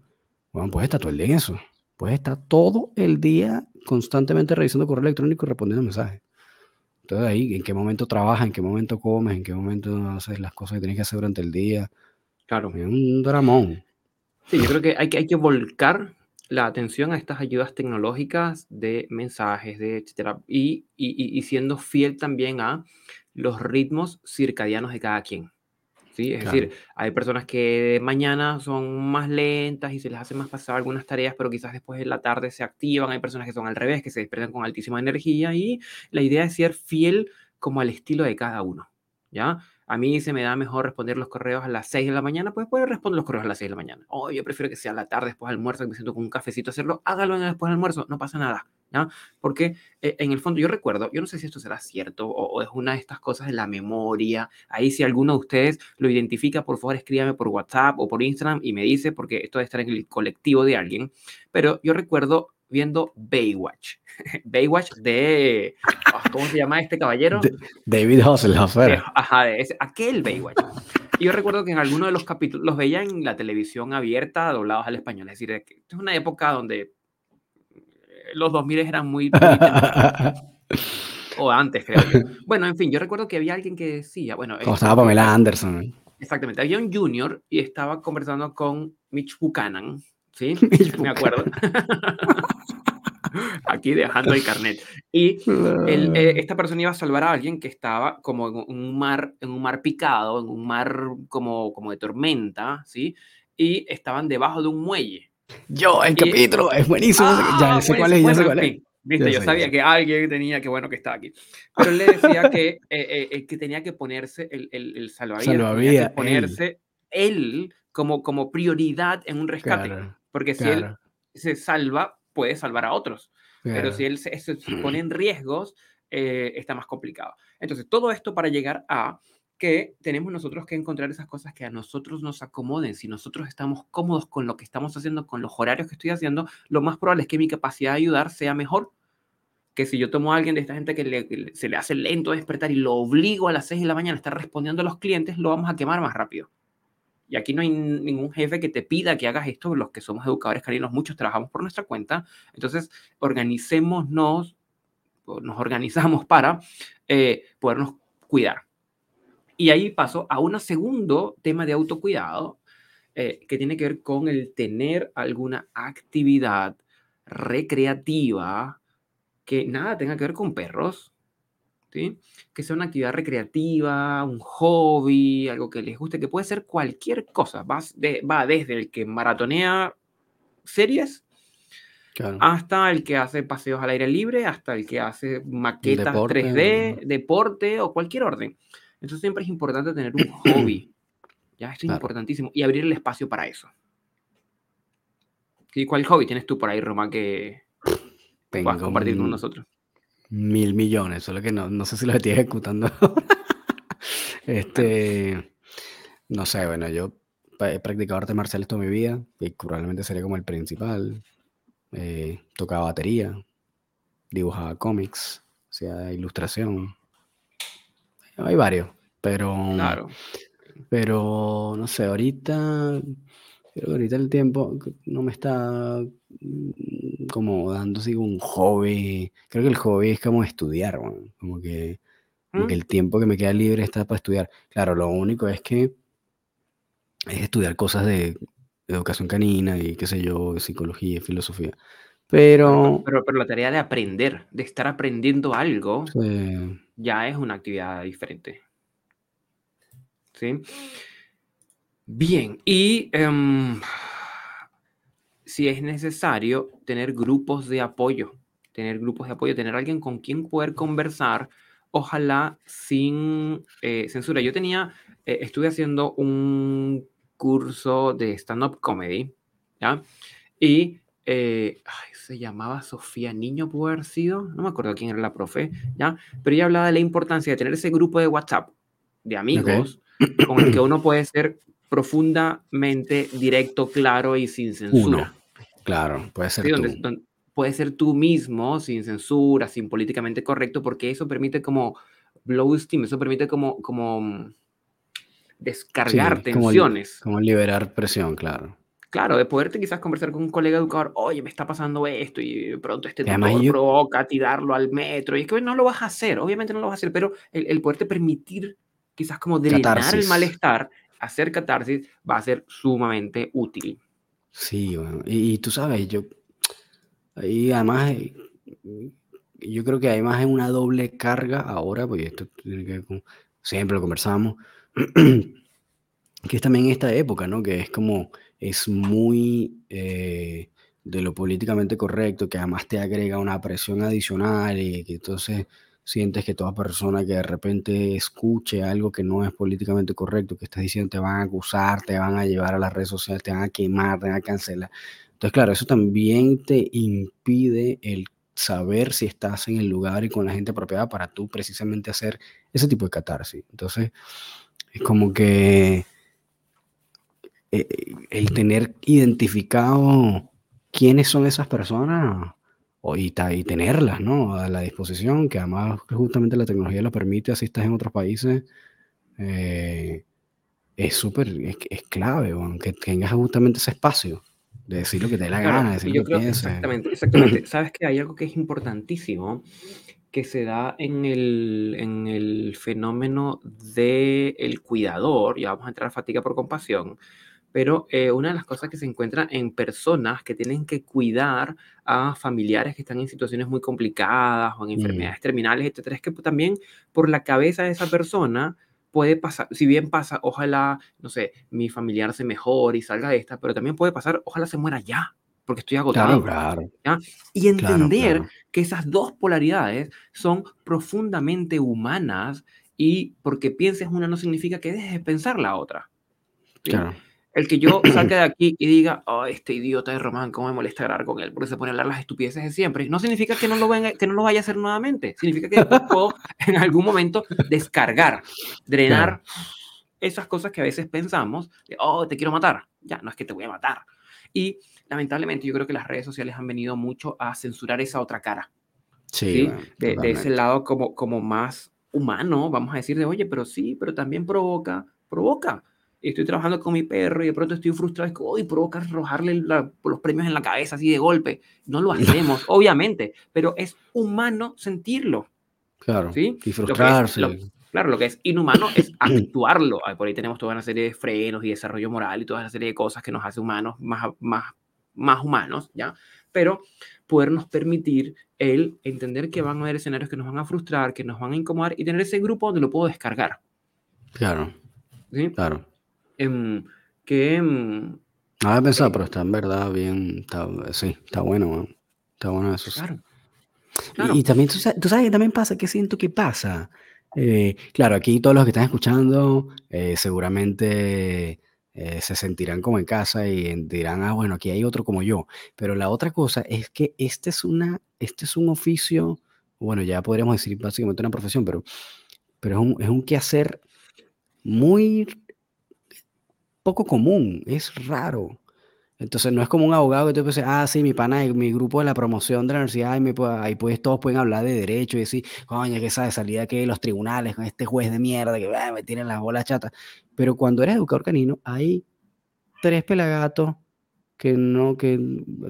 bueno, pues está todo el día en eso. Puedes estar todo el día constantemente revisando correo electrónico y respondiendo mensajes. Entonces ahí, ¿en qué momento trabajas? ¿En qué momento comes? ¿En qué momento haces las cosas que tienes que hacer durante el día? Claro. Es un dramón. Sí, yo creo que hay que, hay que volcar la atención a estas ayudas tecnológicas de mensajes, de etcétera, y, y, siendo fiel también a los ritmos circadianos de cada quien. ¿sí? Es decir, hay personas que mañana son más lentas y se les hace más pasar algunas tareas, pero quizás después de la tarde se activan. Hay personas que son al revés, que se despiertan con altísima energía y la idea es ser fiel como al estilo de cada uno. ¿ya? A mí se me da mejor responder los correos a las 6 de la mañana, pues puedo responder los correos a las 6 de la mañana. O yo prefiero que sea la tarde, después del almuerzo, que me siento con un cafecito hacerlo, hágalo después del almuerzo, no pasa nada. ¿ya? Porque eh, en el fondo yo recuerdo, yo no sé si esto será cierto o, es una de estas cosas de la memoria. Ahí si alguno de ustedes lo identifica, por favor escríbame por WhatsApp o por Instagram y me dice, porque esto debe estar en el colectivo de alguien. Pero yo recuerdo viendo Baywatch. [LAUGHS] Baywatch de. Ah, ¿Cómo se llama este caballero? David Hasselhoff. Ajá, es aquel Baywatch. Y yo recuerdo que en alguno de los capítulos los veía en la televisión abierta, doblados al español. Es decir, es una época donde eh, los 2000 eran muy. [LAUGHS] o antes, creo yo. Bueno, en fin, yo recuerdo que había alguien que decía. Bueno, Como estaba Pamela Anderson. Exactamente. Había un junior y estaba conversando con Mitch Buchanan. ¿Sí? [LAUGHS] Me acuerdo. [LAUGHS] aquí dejando el carnet. Y eh, esta persona iba a salvar a alguien que estaba como en un mar, en un mar picado, en un mar como, como de tormenta, ¿sí? Y estaban debajo de un muelle. Yo, el capítulo, es buenísimo. ya sé cuál es, ya sé cuál es. ¿Viste? Yo, sabía que alguien tenía que, bueno, que estaba aquí. Pero él le decía que, eh, eh, que tenía que ponerse el, el, el salvavidas, ponerse él, como, como prioridad en un rescate. Porque si él se salva, puede salvar a otros. Pero si él se, pone [CLEARS THROAT] en riesgos, eh, está más complicado. Entonces, todo esto para llegar a que tenemos nosotros que encontrar esas cosas que a nosotros nos acomoden. Si nosotros estamos cómodos con lo que estamos haciendo, con los horarios que estoy haciendo, lo más probable es que mi capacidad de ayudar sea mejor que si yo tomo a alguien de esta gente que se le hace lento despertar y lo obligo a las 6 de la mañana a estar respondiendo a los clientes, lo vamos a quemar más rápido. Y aquí no hay ningún jefe que te pida que hagas esto. Los que somos educadores caninos, muchos trabajamos por nuestra cuenta. Entonces, organicémonos, nos organizamos para eh, podernos cuidar. Y ahí paso a un segundo tema de autocuidado eh, que tiene que ver con el tener alguna actividad recreativa que nada tenga que ver con perros, ¿sí? que sea una actividad recreativa, un hobby, algo que les guste, que puede ser cualquier cosa. Va, va desde el que maratonea series hasta el que hace paseos al aire libre, hasta el que hace maquetas 3D, deporte o cualquier orden. Entonces siempre es importante tener un [CLEARS THROAT] hobby. Ya, esto es importantísimo. Y abrir el espacio para eso. ¿Y cuál hobby tienes tú por ahí, Roma, que puedas compartir con nosotros? Mil millones, solo que no, no sé si lo estoy ejecutando. [LAUGHS] este, no sé, bueno, yo he practicado arte marcial toda mi vida y probablemente sería como el principal. Eh, tocaba batería, dibujaba cómics, hacía ilustración. Hay varios, pero. Claro. Pero no sé, ahorita. Creo ahorita el tiempo no me está mm, como dando así un hobby. Creo que el hobby es como estudiar, como que, como que mm. el tiempo que me queda libre está para estudiar. Claro, lo único es que es estudiar cosas de educación canina y qué sé yo, psicología, filosofía. Pero, pero, pero, la tarea de aprender, de estar aprendiendo algo, ya es una actividad diferente. ¿Sí? Bien, y em, si es necesario, tener grupos de apoyo, tener grupos de apoyo, tener alguien con quien poder conversar, ojalá sin eh, censura. Yo tenía, eh, estuve haciendo un curso de stand-up comedy, ¿ya? Y eh, se llamaba Sofía Niño, pudo haber sido, no me acuerdo quién era la profe, ¿ya? Pero ella hablaba de la importancia de tener ese grupo de WhatsApp de amigos con el que uno puede ser profundamente directo, claro y sin censura. Claro, puede ser tú. puede ser tú mismo, sin censura, sin políticamente correcto, porque eso permite como blow steam, eso permite como, como mm, descargar tensiones. Como, liberar presión, claro. Claro, de poderte quizás conversar con un colega educador, oye, me está pasando esto y pronto este tutor provoca tirarlo al metro. Y es que no lo vas a hacer, obviamente no lo vas a hacer, pero el, el poderte permitir quizás como drenar el malestar, hacer catarsis, va a ser sumamente útil. Sí, bueno, y, tú sabes, yo, y además, yo creo que además es una doble carga ahora, porque esto tiene que siempre lo conversamos, [CLEARS THROAT] que es también esta época, ¿no? Que es como, es muy eh, de lo políticamente correcto, que además te agrega una presión adicional y que entonces sientes que toda persona que de repente escuche algo que no es políticamente correcto, que estás diciendo, te van a acusar, te van a llevar a las redes sociales, te van a quemar, te van a cancelar. Entonces, claro, eso también te impide el saber si estás en el lugar y con la gente apropiada para tú precisamente hacer ese tipo de catarsis. Entonces, es como que eh, el tener identificado quiénes son esas personas y, y, tenerlas ¿no? a la disposición, que además justamente la tecnología lo permite, así estás en otros países, eh, es súper, es, clave, que tengas justamente ese espacio de decir lo que te dé la gana, decir lo que pienses. Exactamente, exactamente. [CLEARS THROAT] Sabes que hay algo que es importantísimo que se da en el, en el fenómeno del el cuidador, ya vamos a entrar a fatiga por compasión, pero eh, una de las cosas que se encuentra en personas que tienen que cuidar a familiares que están en situaciones muy complicadas o en mm. enfermedades terminales, etcétera, es que también por la cabeza de esa persona puede pasar, si bien pasa, ojalá, no sé, mi familiar se mejore y salga de esta, pero también puede pasar, ojalá se muera ya, porque estoy agotado. Claro, Y entender que esas dos polaridades son profundamente humanas y porque pienses una no significa que dejes de pensar la otra. Claro. El que yo salga de aquí y diga, oh, este idiota de Román, cómo me molesta hablar con él, porque se pone a hablar las estupideces de siempre, no significa que no lo, venga, que no lo vaya a hacer nuevamente. Significa que puedo en algún momento descargar, drenar esas cosas que a veces pensamos, de, oh, te quiero matar. Ya, no es que te voy a matar. Y lamentablemente yo creo que las redes sociales han venido mucho a censurar esa otra cara. Sí, de, de, ese lado como, como más humano, vamos a decir de, oye, pero sí, pero también provoca, provoca. Y estoy trabajando con mi perro y de pronto estoy frustrado, es que hoy provoca arrojarle los premios en la cabeza así de golpe. No lo [LAUGHS] hacemos, obviamente, pero es humano sentirlo. Claro. ¿sí? Y frustrarse. claro, lo que es inhumano es [CLEARS THROAT] actuarlo. Por ahí tenemos toda una serie de frenos y desarrollo moral y toda una serie de cosas que nos hace humanos más, más, más humanos, ¿ya? Pero podernos permitir el entender que van a haber escenarios que nos van a frustrar, que nos van a incomodar y tener ese grupo donde lo puedo descargar. Claro. ¿Sí? Claro. Em, que... Em, no había pensado, pero está en verdad bien, sí, está bueno, está bueno eso. Claro. Y, también, tú sabes, tú sabes, que también pasa, que siento que pasa. Eh, claro, aquí todos los que están escuchando eh, seguramente eh, se sentirán como en casa y dirán, ah, bueno, aquí hay otro como yo. Pero la otra cosa es que este es, una, este es un oficio, bueno, ya podríamos decir básicamente una profesión, pero, pero es, un, es un quehacer muy poco común, es raro. Entonces no es como un abogado que tú puedes ah, sí, mi pana, mi grupo de la promoción de la universidad, me, ahí pues todos pueden hablar de derecho y decir, coño, que sabe, salida que los tribunales con este juez de mierda que ah, me tienen las bolas chatas. Pero cuando eres educador canino, hay tres pelagatos que no, que,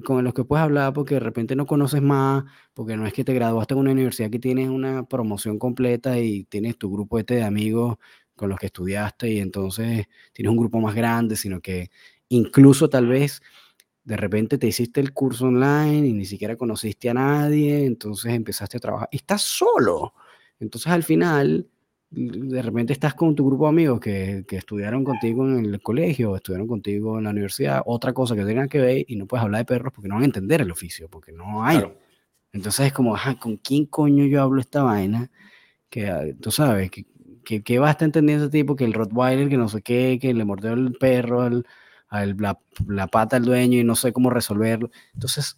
con los que puedes hablar porque de repente no conoces más, porque no es que te graduaste en una universidad que tienes una promoción completa y tienes tu grupo este de amigos con los que estudiaste y entonces tienes un grupo más grande, sino que Incluso tal vez de repente te hiciste el curso online y ni siquiera conociste a nadie, entonces empezaste a trabajar. Estás solo. Entonces al final, de repente estás con tu grupo de amigos que, que estudiaron contigo en el colegio, estudiaron contigo en la universidad, otra cosa que tengan que ver y no puedes hablar de perros porque no van a entender el oficio, porque no hay. Entonces es como, ¿con quién coño yo hablo esta vaina? Que ah, tú sabes, que, que, que va a estar entendiendo ese tipo, que el Rottweiler, que no sé qué, que le mordió el perro, el la, pata del dueño y no sé cómo resolverlo. Entonces,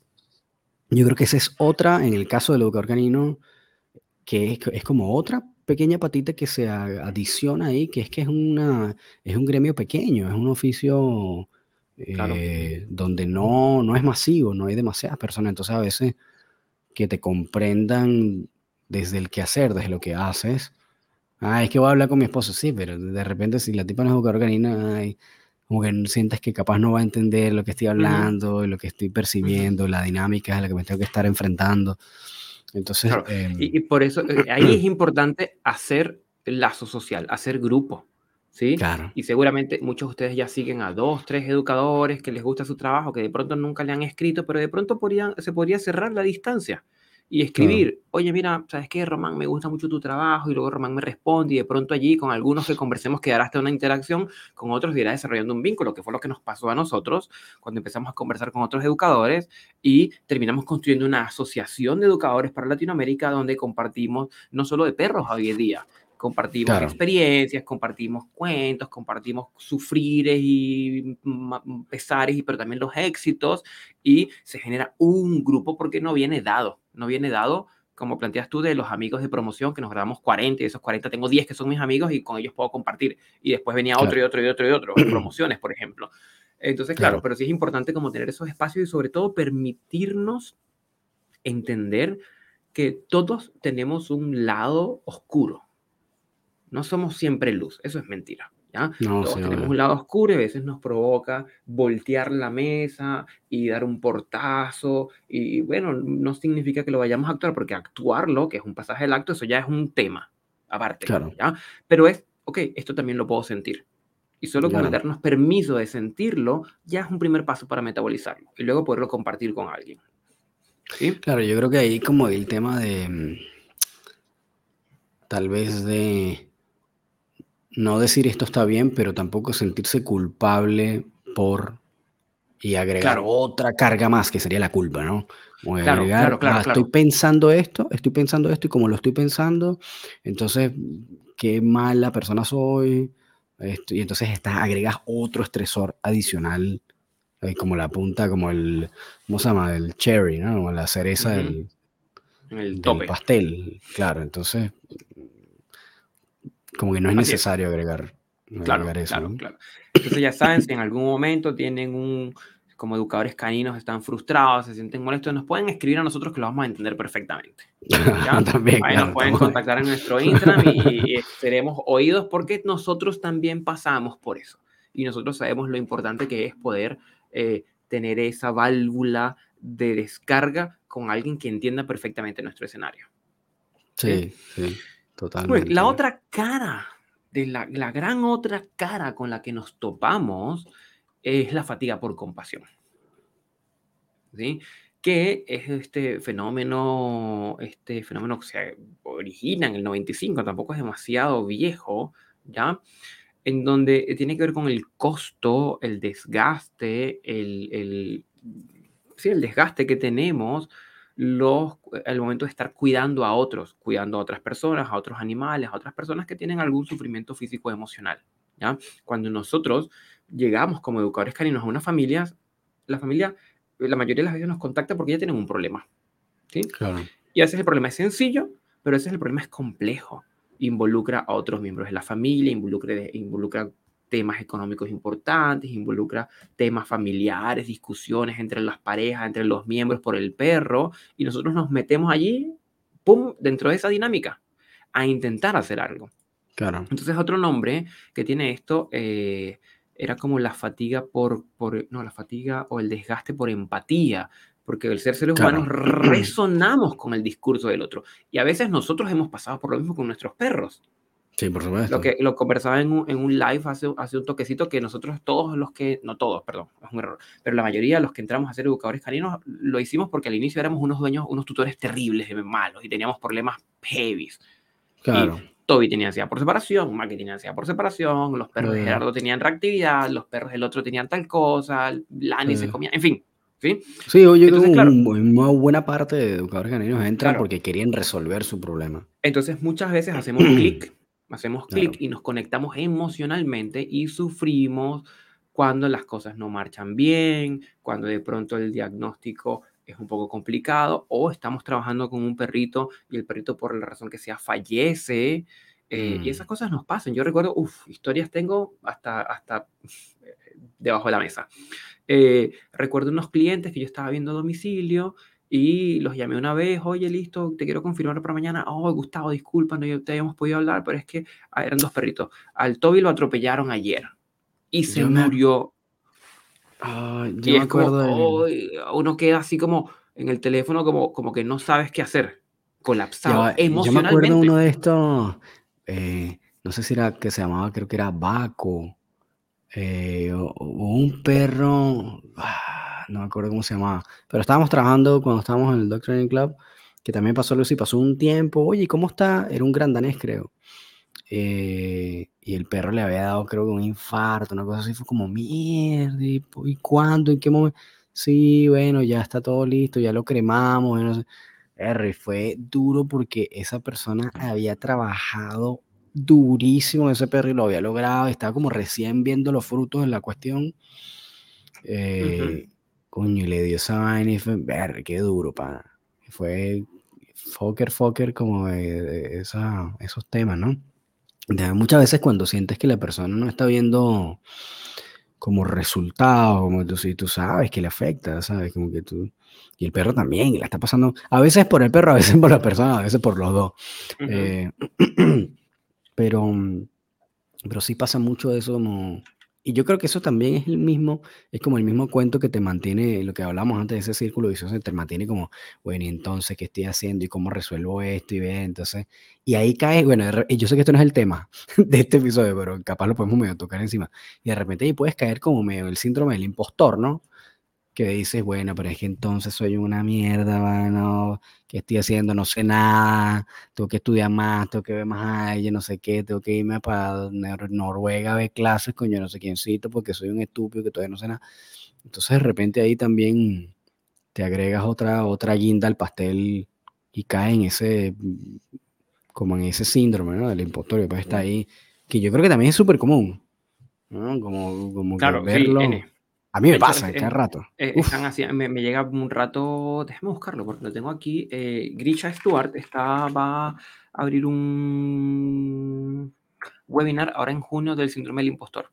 yo creo que esa es otra, en el caso del educador canino, que es, como otra pequeña patita que se adiciona ahí, que es que es, una, es un gremio pequeño, es un oficio eh, donde no, no es masivo, no hay demasiadas personas. Entonces, a veces que te comprendan desde el que hacer, desde lo que haces. Ah, es que voy a hablar con mi esposo, sí, pero de repente si la tipa no es educador canino, ay, como que sientas que capaz no va a entender lo que estoy hablando, lo que estoy percibiendo, la dinámica a la que me tengo que estar enfrentando. Entonces... Em, y, por eso eh, ahí es importante hacer lazo social, hacer grupo. ¿Sí? Claro. Y seguramente muchos de ustedes ya siguen a dos, tres educadores que les gusta su trabajo, que de pronto nunca le han escrito, pero de pronto podrían, se podría cerrar la distancia y escribir, oye, mira, ¿sabes qué, Román? Me gusta mucho tu trabajo y luego Román me responde y de pronto allí con algunos que conversemos quedará hasta una interacción, con otros irá desarrollando un vínculo, que fue lo que nos pasó a nosotros cuando empezamos a conversar con otros educadores y terminamos construyendo una asociación de educadores para Latinoamérica donde compartimos no solo de perros hoy en día, compartimos experiencias, compartimos cuentos, compartimos sufrires y pesares, pero también los éxitos, y se genera un grupo porque no viene dado, no viene dado, como planteas tú, de los amigos de promoción, que nos grabamos 40 y esos 40 tengo 10 que son mis amigos y con ellos puedo compartir. Y después venía otro y otro y otro y otro, [CLEARS THROAT] promociones, por ejemplo. Entonces, claro, pero sí es importante como tener esos espacios y sobre todo permitirnos entender que todos tenemos un lado oscuro, no somos siempre luz, eso es mentira. ¿Ya? Todos tenemos un lado oscuro y a veces nos provoca voltear la mesa y dar un portazo. Y bueno, no significa que lo vayamos a actuar, porque actuarlo, que es un pasaje del acto, eso ya es un tema aparte. ¿ya? Pero es, ok, esto también lo puedo sentir. Y solo con darnos permiso de sentirlo ya es un primer paso para metabolizarlo y luego poderlo compartir con alguien. ¿Sí? Claro, yo creo que ahí como el tema de mm, tal vez de no decir esto está bien, pero tampoco sentirse culpable por y agregar otra carga más, que sería la culpa, ¿no? claro, claro, ah, estoy pensando esto, estoy pensando esto y como lo estoy pensando, entonces qué mala persona soy. y entonces está, agregas otro estresor adicional, eh, como la punta, como el, ¿cómo se llama? El cherry, ¿no? Como la cereza del, el pastel. Claro, entonces como que no es necesario agregar, claro, eso. Claro, claro. Entonces ya saben, si en algún momento tienen un, como educadores caninos están frustrados, se sienten molestos, nos pueden escribir a nosotros que lo vamos a entender perfectamente. [LAUGHS] ¿ya? también, Ahí nos pueden contactar en nuestro Instagram y, seremos oídos porque nosotros también pasamos por eso. y nosotros sabemos lo importante que es poder eh, tener esa válvula de descarga con alguien que entienda perfectamente nuestro escenario. Sí, sí, totalmente. la otra cara, de la, la gran otra cara con la que nos topamos es la fatiga por compasión. ¿Sí? que es este fenómeno, este fenómeno que se origina en el 95, tampoco es demasiado viejo, ¿ya? En donde tiene que ver con el costo, el desgaste, el, el, sí, el desgaste que tenemos los, al momento de estar cuidando a otros, cuidando a otras personas, a otros animales, a otras personas que tienen algún sufrimiento físico o emocional, ¿ya? Cuando nosotros llegamos como educadores caninos a una familia, la familia la mayoría de las veces nos contacta porque ya tienen un problema. ¿sí? Claro. Y a veces el problema es sencillo, pero a veces el problema es complejo. Involucra a otros miembros de la familia, involucra, involucra temas económicos importantes, involucra temas familiares, discusiones entre las parejas, entre los miembros por el perro, y nosotros nos metemos allí, ¡pum!, dentro de esa dinámica, a intentar hacer algo. Claro. Entonces, otro nombre que tiene esto eh, era como la fatiga por, por, no, la fatiga o el desgaste por empatía, porque el ser seres humanos resonamos con el discurso del otro. Y a veces nosotros hemos pasado por lo mismo con nuestros perros. Sí, por supuesto. Lo que lo conversaba en un, en un live hace, hace un toquecito que nosotros todos los que, no todos, perdón, es un error, pero la mayoría de los que entramos a ser educadores caninos lo hicimos porque al inicio éramos unos dueños, unos tutores terribles, malos y teníamos problemas heavy. Claro. Toby tenía ansiedad por separación, Maki tenía ansiedad por separación, los perros de Gerardo tenían reactividad, los perros del otro tenían tal cosa, Lani se comía, en fin. Sí, sí oye, Entonces, claro, una buena parte de educadores caninos entran porque querían resolver su problema. Entonces muchas veces hacemos [CLEARS THROAT] clic, hacemos clic y nos conectamos emocionalmente y sufrimos cuando las cosas no marchan bien, cuando de pronto el diagnóstico es un poco complicado, o estamos trabajando con un perrito y el perrito por la razón que sea fallece, eh, y esas mm. cosas nos pasan. Yo recuerdo, uff, historias tengo hasta, hasta eh, debajo de la mesa. Eh, recuerdo unos clientes que yo estaba viendo a domicilio y los llamé una vez, oye, listo, te quiero confirmar para mañana. Oh, Gustavo, disculpa, no te habíamos podido hablar, pero es que ah, eran dos perritos. Al Toby lo atropellaron ayer y se murió yo me acuerdo uno queda así como en el teléfono como, como que no sabes qué hacer, colapsado emocionalmente. Yo me acuerdo uno de estos, eh, no sé si era que se llamaba, creo que era Baco, eh, o, un perro, ah, no me acuerdo cómo se llamaba, pero estábamos trabajando cuando estábamos en el Dog Training Club, que también pasó algo así, pasó un tiempo, oye, ¿cómo está? Era un gran danés, creo. Eh, y el perro le había dado, creo que un infarto, una cosa así, fue como, mierda, ¿y, cuándo? ¿En qué momento? Sí, bueno, ya está todo listo, ya lo cremamos. No fue duro porque esa persona había trabajado durísimo ese perro y lo había logrado, estaba como recién viendo los frutos de la cuestión. Eh, Coño, y le dio esa vaina y fue, ver, qué duro, pana. Fue fokker, fokker, como de, esa, esos temas, ¿no? muchas veces cuando sientes que la persona no está viendo como resultado, como tú, si tú sabes que le afecta, ¿sabes? Como que tú... Y el perro también, y la está pasando, a veces por el perro, a veces por la persona, a veces por los dos. Eh, [CLEARS THROAT] pero, pero sí pasa mucho eso como y yo creo que eso también es el mismo, es como el mismo cuento que te mantiene, lo que hablamos antes de ese círculo vicioso, te mantiene como, bueno, y entonces, ¿qué estoy haciendo? ¿Y cómo resuelvo esto? Y ve, entonces, y ahí cae, bueno, yo sé que esto no es el tema [LAUGHS] de este episodio, pero capaz lo podemos medio tocar encima. Y de repente ahí puedes caer como medio el síndrome del impostor, ¿no? Que dices, bueno, pero es que entonces soy una mierda, bueno, ¿qué estoy haciendo? No sé nada, tengo que estudiar más, tengo que ver más a ella, no sé qué, tengo que irme para Noruega a ver clases con yo no sé quiéncito porque soy un estúpido que todavía no sé nada. Entonces de repente ahí también te agregas otra, otra guinda al pastel y cae en ese, como en ese síndrome, ¿no? Del impostor, pues está ahí, que yo creo que también es súper común, ¿no? Como, como claro, verlo. A mí me pasa, cada rato. Eh, están así, me, llega un rato, déjame buscarlo porque lo tengo aquí. Eh, Grisha Stewart está, va a abrir un webinar ahora en junio del síndrome del impostor.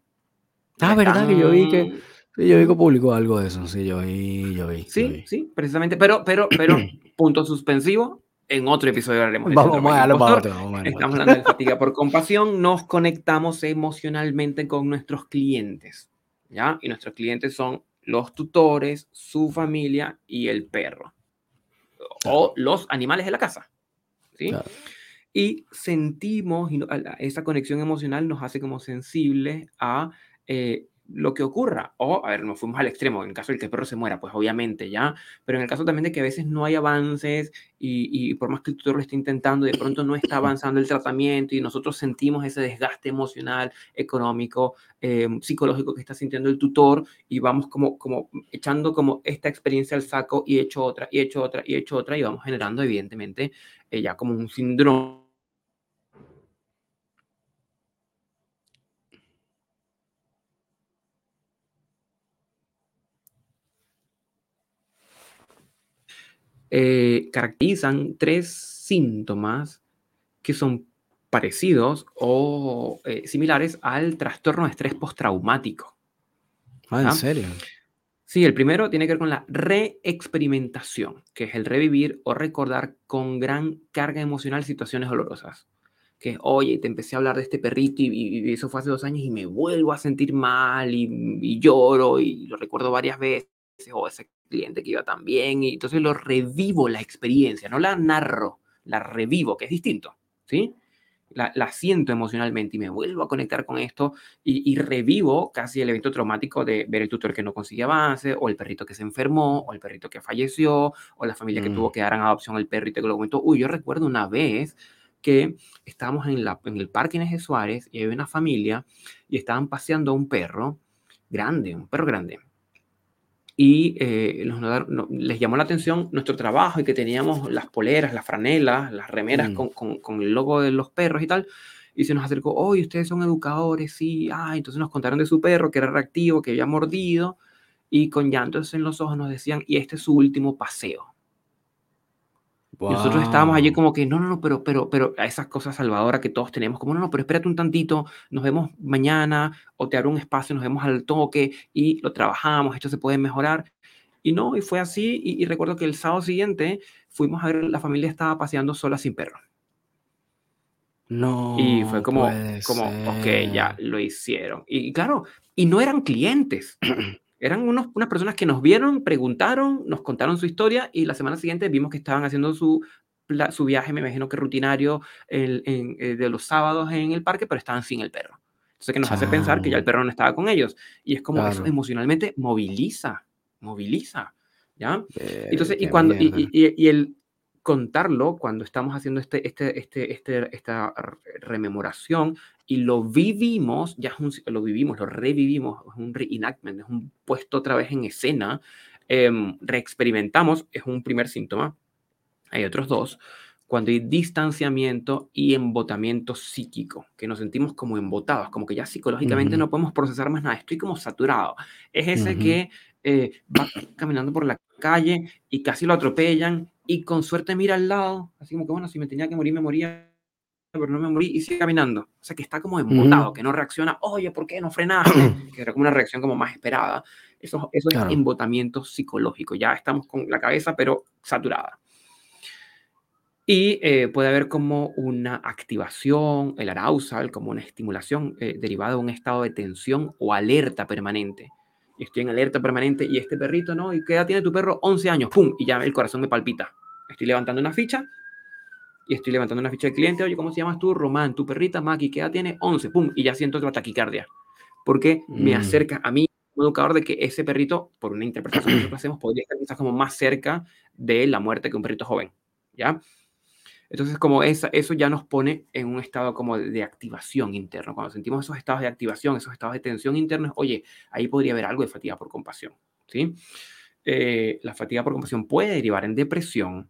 Ah, verdad que yo vi que yo vi que publicó algo de eso, sí, yo vi, yo vi. Sí, sí, precisamente, pero, pero, pero, [CLEARS THROAT] punto suspensivo, en otro episodio hablaremos de Vamos, darlo para otro. vamos Estamos hablando de fatiga por compasión, nos conectamos emocionalmente con nuestros clientes, ¿ya? Y nuestros clientes son los tutores, su familia y el perro. O los animales de la casa, ¿sí? Claro. Y sentimos, y esa conexión emocional nos hace como sensibles a eh, lo que ocurra. O, a ver, nos fuimos al extremo, en caso de que el perro se muera, pues obviamente, ¿ya? Pero en el caso también de que a veces no hay avances y, y por más que el tutor lo esté intentando, de pronto no está avanzando el tratamiento y nosotros sentimos ese desgaste emocional, económico, eh, psicológico que está sintiendo el tutor y vamos como, como echando como esta experiencia al saco y hecho otra, y hecho otra, y hecho otra y vamos generando evidentemente eh, ya como un síndrome. Eh, caracterizan tres síntomas que son parecidos o eh, similares al trastorno de estrés postraumático. Ah, ¿en serio? Sí, el primero tiene que ver con la reexperimentación, que es el revivir o recordar con gran carga emocional situaciones dolorosas. Que es, oye, te empecé a hablar de este perrito y, y- y eso fue hace dos años y me vuelvo a sentir mal y, y lloro y lo recuerdo varias veces, o ese cliente que iba tan bien, y entonces lo revivo la experiencia, no la narro, la revivo, que es distinto, ¿sí? La, la siento emocionalmente y me vuelvo a conectar con esto y, y revivo casi el evento traumático de ver el tutor que no consigue avance, o el perrito que se enfermó, o el perrito que falleció, o la familia que Mm. tuvo que dar en adopción al perrito que lo comentó. Uy, yo recuerdo una vez que estábamos en, la, en el parque Inés de Suárez y había una familia y estaban paseando a un perro grande, un perro grande. Y eh, nos notaron- no- les llamó la atención nuestro trabajo y que teníamos las poleras, las franelas, las remeras Mm. con, con- con el logo de los perros y tal. Y se nos acercó, oye, ustedes son educadores, sí. Ah, entonces nos contaron de su perro que era reactivo, que había mordido. Y con llantos en los ojos nos decían, y este es su último paseo. Y nosotros estábamos allí como que, no, no, no, pero, pero, pero, a esas cosas salvadoras que todos tenemos, como, no, no, pero espérate un tantito, nos vemos mañana, o te abro un espacio, nos vemos al toque, y lo trabajamos, esto se puede mejorar. Y no, y fue así, y, y recuerdo que el sábado siguiente fuimos a ver, la familia estaba paseando sola sin perro. No Y fue como, como, ok, ya ser. lo hicieron. Y, y claro, y no eran clientes, [CLEARS THROAT] eran unos, unas personas que nos vieron, preguntaron, nos contaron su historia y la semana siguiente vimos que estaban haciendo su, su viaje, me imagino que rutinario, en- en, eh, de los sábados en el parque, pero estaban sin el perro. Entonces, que nos hace pensar que ya el perro no estaba con ellos. Y es como eso Claro. emocionalmente moviliza, moviliza, ¿ya? Ver, Entonces, y cuando, y, y- y- el contarlo, cuando estamos haciendo este, este, este, este, esta rememoración y lo vivimos, ya es un, lo vivimos, lo revivimos, es un reenactment, es un puesto otra vez en escena, em, reexperimentamos, es un primer síntoma. Hay otros dos, cuando hay distanciamiento y embotamiento psíquico, que nos sentimos como embotados, como que ya psicológicamente Ujú. no podemos procesar más nada, estoy como saturado. Es ese Ujú. que eh, va caminando por la calle y casi lo atropellan y con suerte mira al lado, así como que bueno, si me tenía que morir, me moría, pero no me morí y sigue caminando. O sea, que está como embotado, Ujú. que no reacciona, oye, ¿por qué no frenaste? [CLEARS THROAT] que era como una reacción como más esperada. Eso, eso es Claro. embotamiento psicológico, ya estamos con la cabeza pero saturada. Y eh, puede haber como una activación, el arousal, como una estimulación eh, derivada de un estado de tensión o alerta permanente. Estoy en alerta permanente y este perrito, ¿no? ¿Y qué edad tiene tu perro? 11 años, ¡pum! Y ya el corazón me palpita. Estoy levantando una ficha y estoy levantando una ficha del cliente. Oye, ¿cómo se llamas tú? Román, tu perrita, Maki, ¿qué edad tiene? 11, ¡pum! Y ya siento otra taquicardia. Porque me Mm. acerca a mí, como educador, de que ese perrito, por una interpretación que nosotros hacemos, podría estar quizás como más cerca de la muerte que un perrito joven. ¿Ya? Entonces, como esa, eso ya nos pone en un estado como de, de activación interno. Cuando sentimos esos estados de activación, esos estados de tensión internos, oye, ahí podría haber algo de fatiga por compasión. ¿sí? Eh, la fatiga por compasión puede derivar en depresión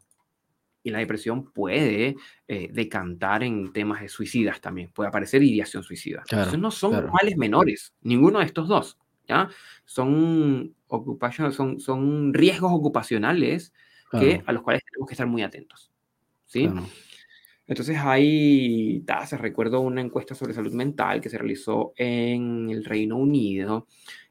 y la depresión puede eh, decantar en temas de suicidas también. Puede aparecer ideación suicida. Claro, Entonces, no son claro. males menores, ninguno de estos dos. ¿ya? Son, son, son riesgos ocupacionales que, Claro, a los cuales tenemos que estar muy atentos. ¿sí? Entonces hay tasas, recuerdo una encuesta sobre salud mental que se realizó en el Reino Unido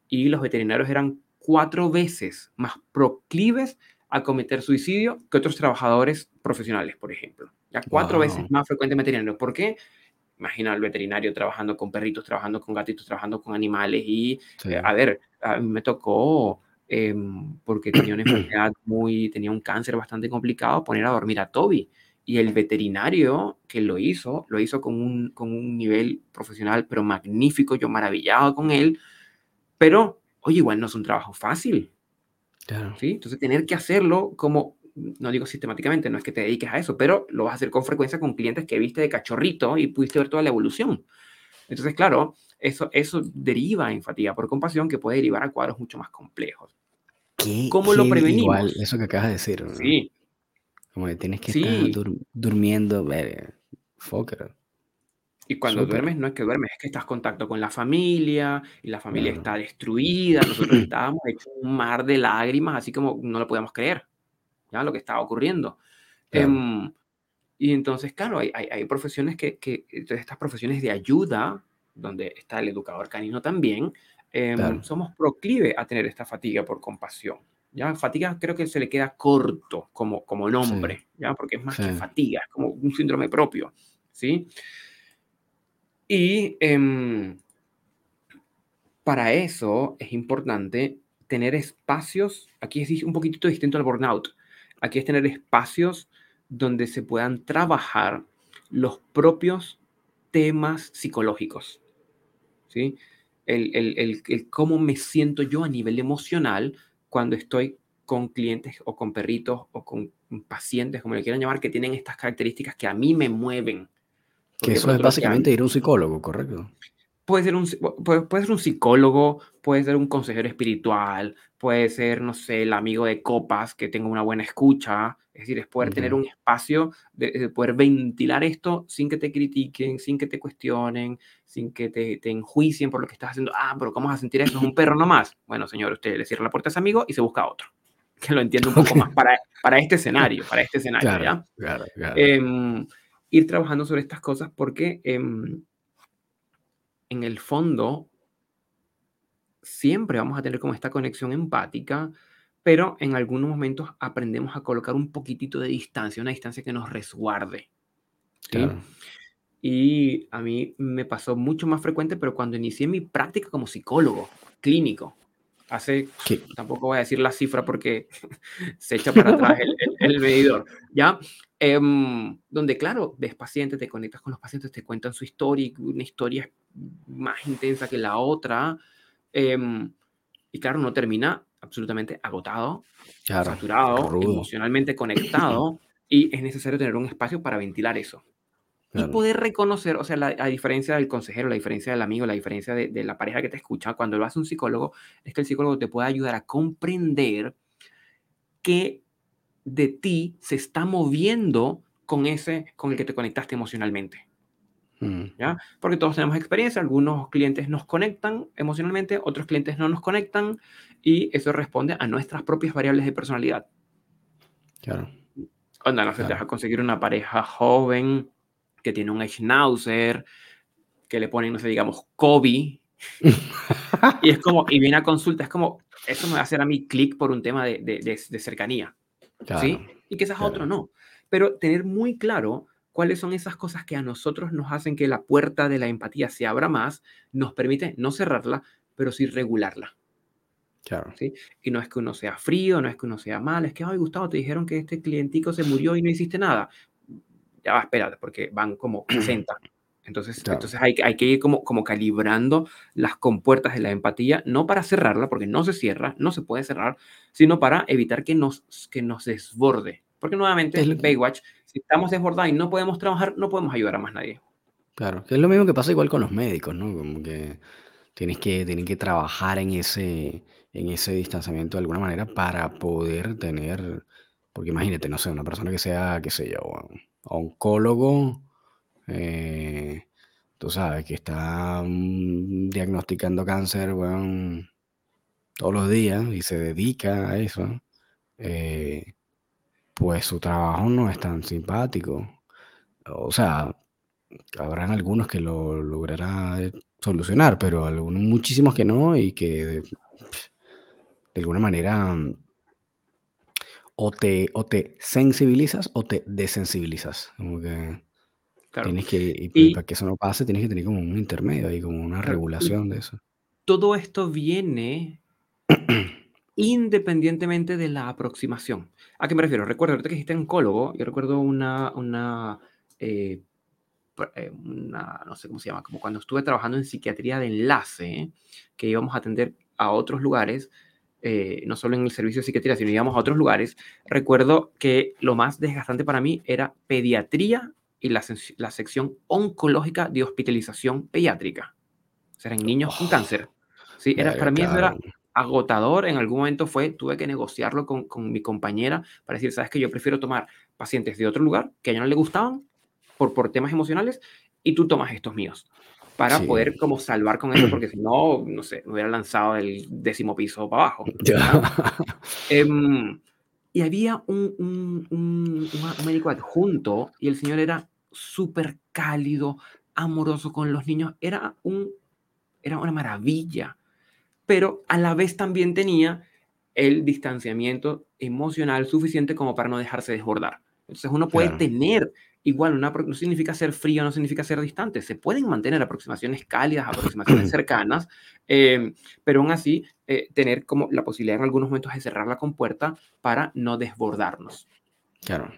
y los veterinarios eran cuatro veces más proclives a cometer suicidio que otros trabajadores profesionales, por ejemplo. Ya cuatro veces Wow. más frecuente veterinario. ¿Por qué? Imagina al veterinario trabajando con perritos, trabajando con gatitos, trabajando con animales. Y, Sí. eh, a ver, a mí me tocó, em, porque tenía una [CLEARS THROAT] enfermedad muy, tenía un cáncer bastante complicado, poner a dormir a Toby. Y el veterinario que lo hizo, lo hizo con un, con un nivel profesional, pero magnífico, yo maravillado con él. Pero, oye, igual no es un trabajo fácil. Claro. ¿sí? Entonces, tener que hacerlo como, no digo sistemáticamente, no es que te dediques a eso, pero lo vas a hacer con frecuencia con clientes que viste de cachorrito y pudiste ver toda la evolución. Entonces, claro, eso, eso deriva en fatiga por compasión que puede derivar a cuadros mucho más complejos. Qué, ¿Cómo lo qué igual prevenimos? eso que acabas de decir, ¿no? Sí, Como que tienes que estar sí. dur- durmiendo, ver, fucker, Y cuando súper, duermes, no es que duermes, es que estás en contacto con la familia y la familia claro. está destruida. Nosotros [CLEARS THROAT] estábamos hechos un mar de lágrimas, así como no lo podíamos creer, ¿ya? Lo que estaba ocurriendo. Claro, Em, Y entonces, claro, hay, hay, hay profesiones que, que, entonces estas profesiones de ayuda, donde está el educador canino también, em, claro, somos proclive a tener esta fatiga por compasión. ¿ya? Fatiga creo que se le queda corto como, como sí, nombre, ¿ya? porque es más que sí, fatiga, es como un síndrome propio. ¿sí? Y em, para eso es importante tener espacios, aquí es un poquitito distinto al burnout, aquí es tener espacios donde se puedan trabajar los propios temas psicológicos, ¿sí? El, el, el, el cómo me siento yo a nivel emocional cuando estoy con clientes o con perritos o con pacientes, como le quieran llamar, que tienen estas características que a mí me mueven. Que eso es básicamente ir a un psicólogo, ¿correcto? Puede ser, un, puede, puede ser un psicólogo, puede ser un consejero espiritual, puede ser, no sé, el amigo de copas que tenga una buena escucha. Es decir, es poder tener Ok, un espacio de, de poder ventilar esto sin que te critiquen, sin que te cuestionen, sin que te, te enjuicien por lo que estás haciendo. Ah, pero ¿cómo vas a sentir eso? ¿Es un perro [LAUGHS] nomás? Bueno, señor, usted le cierra la puerta a ese amigo y se busca otro, [LAUGHS] que lo entienda un poco más para, para este escenario, para este escenario, claro, ¿ya? claro, claro, Em, ir trabajando sobre estas cosas porque em, en el fondo siempre vamos a tener como esta conexión empática, pero en algunos momentos aprendemos a colocar un poquitito de distancia, una distancia que nos resguarde, ¿sí? claro, Y a mí me pasó mucho más frecuente, pero cuando inicié mi práctica como psicólogo clínico, hace, ¿Qué? tampoco voy a decir la cifra porque [LAUGHS] se echa para atrás el, el- el medidor, ¿ya? Em, donde, claro, ves pacientes, te conectas con los pacientes, te cuentan su historia, una historia más intensa que la otra, em, y claro, uno termina absolutamente agotado, Claro, saturado, rudo, emocionalmente conectado, y es necesario tener un espacio para ventilar eso. Y claro, poder reconocer, o sea, la, a diferencia del consejero, la diferencia del amigo, la diferencia de, de la pareja que te escucha, cuando lo hace un psicólogo, es que el psicólogo te puede ayudar a comprender qué de ti se está moviendo con ese con el que te conectaste emocionalmente. mm, ¿ya? Porque todos tenemos experiencia, algunos clientes nos conectan emocionalmente, otros clientes no nos conectan, y eso responde a nuestras propias variables de personalidad. claro, Onda, no te vas claro, a conseguir una pareja joven que tiene un schnauzer, que le ponen, no sé, digamos, Kobe, [LAUGHS] y es como, y viene a consulta, es como, eso me va a hacer a mí clic por un tema de, de, de, de cercanía, claro, ¿sí? Y quizás a claro, otro no. Pero tener muy claro cuáles son esas cosas que a nosotros nos hacen que la puerta de la empatía se abra más, nos permite no cerrarla, pero sí regularla. claro, ¿sí? Y no es que uno sea frío, no es que uno sea mal, es que, ay, Gustavo, te dijeron que este clientico se murió y no hiciste nada. Ya va, espérate, porque van como [CLEARS THROAT] 60. Entonces, claro, entonces hay, que- hay que ir como, como calibrando las compuertas de la empatía, no para cerrarla, porque no se cierra, no se puede cerrar, sino para evitar que nos, que nos desborde. Porque nuevamente, es que, Baywatch, si estamos desbordados y no podemos trabajar, no podemos ayudar a más nadie. claro, que es lo mismo que pasa igual con los médicos, ¿no? Como que tienes que, tienen que trabajar en ese, en ese distanciamiento de alguna manera para poder tener, porque imagínate, no sé, una persona que sea, qué sé yo, oncólogo, eh, tú sabes, que está mm, diagnosticando cáncer, weón, todos los días y se dedica a eso, eh, pues su trabajo no es tan simpático. O sea, habrán algunos que lo logrará eh, solucionar, pero algunos, muchísimos que no y que de, alguna manera o te, o te sensibilizas o te desensibilizas. Como que Claro. tienes que, y, Y para que eso no pase, tienes que tener como un intermedio ahí, como una y regulación de eso. todo esto viene independientemente de la aproximación. ¿A qué me refiero? Recuerdo, ahorita que dijiste oncólogo, yo recuerdo una, una, eh, eh, una, no sé cómo se llama, como cuando estuve trabajando en psiquiatría de enlace, que íbamos a atender a otros lugares, eh, no solo en el servicio de psiquiatría, sino íbamos a otros lugares, recuerdo que lo más desgastante para mí era pediatría y la, la sección oncológica de hospitalización pediátrica. O sea, eran niños con Oh, cáncer. Sí, era, para mí eso era agotador. En algún momento fue, tuve que negociarlo con, con mi compañera para decir, sabes que yo prefiero tomar pacientes de otro lugar que a ella no le gustaban por, por temas emocionales y tú tomas estos míos para Sí. poder como salvar con eso, porque si no, no sé, me hubiera lanzado del décimo piso para abajo. Em, y había un, un- un- un médico adjunto y el señor era súper cálido, amoroso con los niños. Era, un, era una maravilla, pero a la vez también tenía el distanciamiento emocional suficiente como para no dejarse desbordar. Entonces uno puede Claro. tener igual, una, no significa ser frío, no significa ser distante. Se pueden mantener aproximaciones cálidas, [CLEARS THROAT] aproximaciones cercanas, eh, pero aún así eh, tener como la posibilidad en algunos momentos de cerrar la compuerta para no desbordarnos. Claro.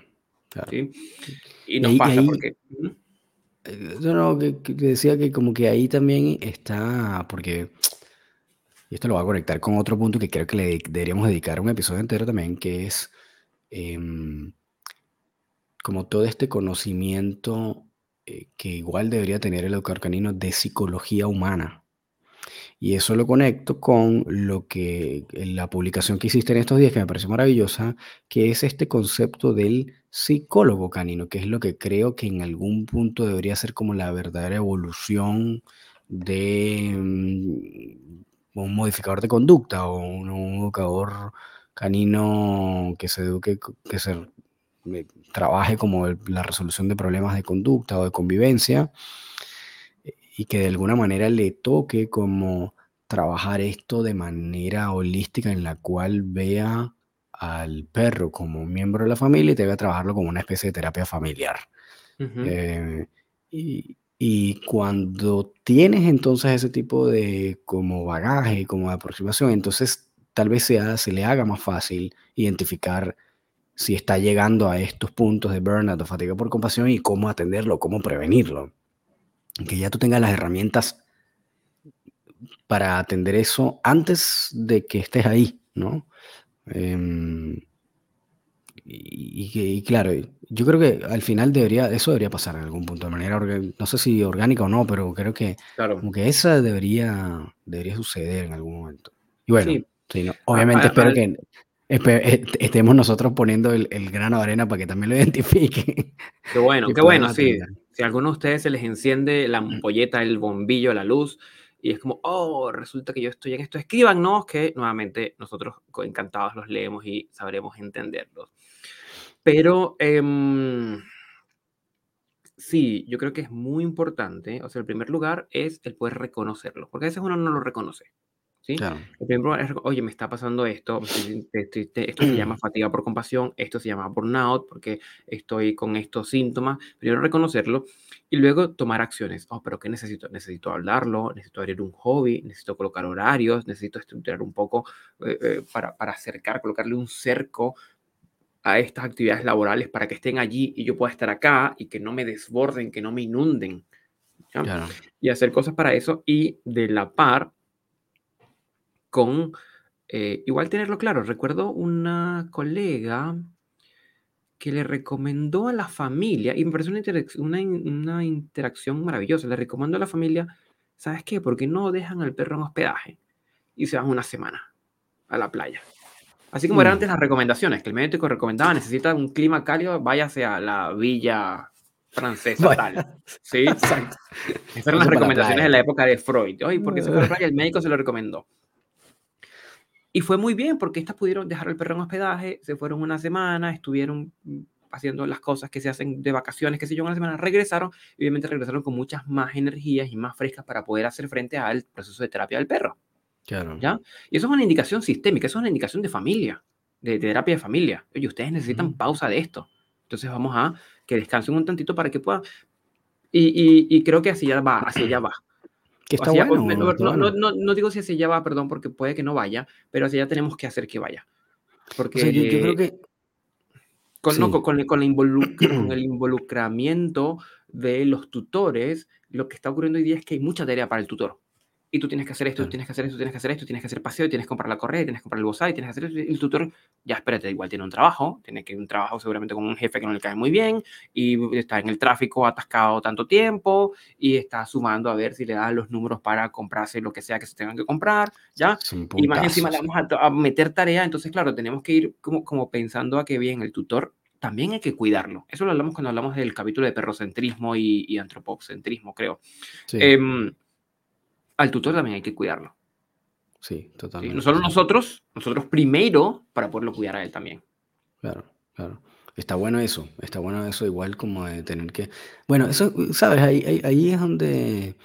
Claro. ¿sí? Y Y nos ahí, y pasa ahí, porque... Ujú, eh, no, no, que, que decía que como que ahí también está, porque, y esto lo voy a conectar con otro punto que creo que le deberíamos dedicar un episodio entero también, que es em, como todo este conocimiento eh, que igual debería tener el educador canino de psicología humana. Y eso lo conecto con lo que la publicación que hiciste en estos días, que me pareció maravillosa, que es este concepto del psicólogo canino, que es lo que creo que en algún punto debería ser como la verdadera evolución de mm, un modificador de conducta o un, un educador canino que se eduque, que se trabaje como el- la resolución de problemas de conducta o de convivencia y que de alguna manera le toque como trabajar esto de manera holística en la cual vea al perro como un miembro de la familia y te haga trabajarlo como una especie de terapia familiar. Eh, y, y cuando tienes entonces ese tipo de como bagaje, como de aproximación, entonces tal vez sea, se le haga más fácil identificar si está llegando a estos puntos de burnout o fatiga por compasión y cómo atenderlo, cómo prevenirlo que ya tú tengas las herramientas para atender eso antes de que estés ahí, ¿no? Em, y, y claro, yo creo que al final debería, eso debería pasar en algún punto, de manera, no sé si orgánica o no, pero creo que claro. como que esa debería, debería suceder en algún momento. Y bueno, Sí, sí, no, obviamente a- espero que estemos nosotros poniendo el, el grano de arena para que también lo [LAUGHS] identifiquen Qué bueno, qué bueno, sí. Si a alguno de ustedes se les enciende la ampolleta, el bombillo, la luz, y es como, oh, resulta que yo estoy en esto, escríbanos que nuevamente nosotros encantados los leemos y sabremos entenderlos. Pero em, sí, yo creo que es muy importante, o sea, el primer lugar es el poder reconocerlo, porque a veces uno no lo reconoce. ¿Sí? Claro. El primer lugar es, oye, me está pasando esto, te- esto se llama [CLEARS THROAT] fatiga por compasión, esto se llama burnout porque estoy con estos síntomas. Primero reconocerlo y luego tomar acciones. Oh, pero ¿qué necesito? Necesito hablarlo, necesito abrir un hobby, necesito colocar horarios, necesito estructurar un poco eh, eh, para, para acercar, colocarle un cerco a estas actividades laborales para que estén allí y yo pueda estar acá y que no me desborden, que no me inunden. Claro. y hacer cosas para eso y de la par con eh, igual tenerlo claro. Recuerdo una colega que le recomendó a la familia, y me parece una, interac- una, in- una interacción maravillosa, le recomendó a la familia, ¿sabes qué? ¿Por qué no dejan al perro en hospedaje y se van una semana a la playa? Así como eran Mm. antes las recomendaciones, que el médico recomendaba, necesita un clima cálido, váyase a la villa francesa tal. [LAUGHS] ¿Sí? Exacto. Esas eran las la recomendaciones de la época de Freud. Oye, ¿por qué se fue a la [LAUGHS] playa? El médico se lo recomendó. Y fue muy bien porque estas pudieron dejar al perro en hospedaje, se fueron una semana, estuvieron mm, haciendo las cosas que se hacen de vacaciones, qué sé yo, una semana, regresaron y obviamente regresaron con muchas más energías y más frescas para poder hacer frente al proceso de terapia del perro, Claro. ¿ya? Y eso es una indicación sistémica, eso es una indicación de familia. de, terapia de familia. Oye, ustedes necesitan pausa de esto. Entonces vamos a que descansen un tantito para que puedan. Y, y, creo que así ya va, así ya va. Que está bueno, no, no, no, digo si así ya va, perdón, porque puede que no vaya, pero así ya tenemos que hacer que vaya. Porque yo, creo que... Con, con, con, el, [CLEARS THROAT] con el involucramiento de los tutores, lo que está ocurriendo hoy día es que hay mucha tarea para el tutor y tú tienes que hacer esto, tienes que hacer esto, tienes que hacer esto, tienes que hacer paseo, tienes que comprar la correa, tienes que comprar el bozal, tienes que hacer esto. Y el tutor, ya espérate, igual tiene un trabajo, tiene que un trabajo seguramente con un jefe que no le cae muy bien y está en el tráfico atascado tanto tiempo y está sumando a ver si le da los números para comprarse lo que sea que se tengan que comprar, ¿ya? Y más encima le vamos a, meter tarea, entonces claro, tenemos que ir como, como pensando a que bien el tutor también hay que cuidarlo. Eso lo hablamos cuando hablamos del capítulo de perrocentrismo y, y antropocentrismo, creo. Sí. Em, al tutor también hay que cuidarlo. Sí, totalmente. No solo nosotros, nosotros primero para poderlo cuidar a él también. Claro, claro. Está bueno eso, está bueno eso, igual como de tener que... Bueno, eso, ¿sabes? Ahí, ahí, es donde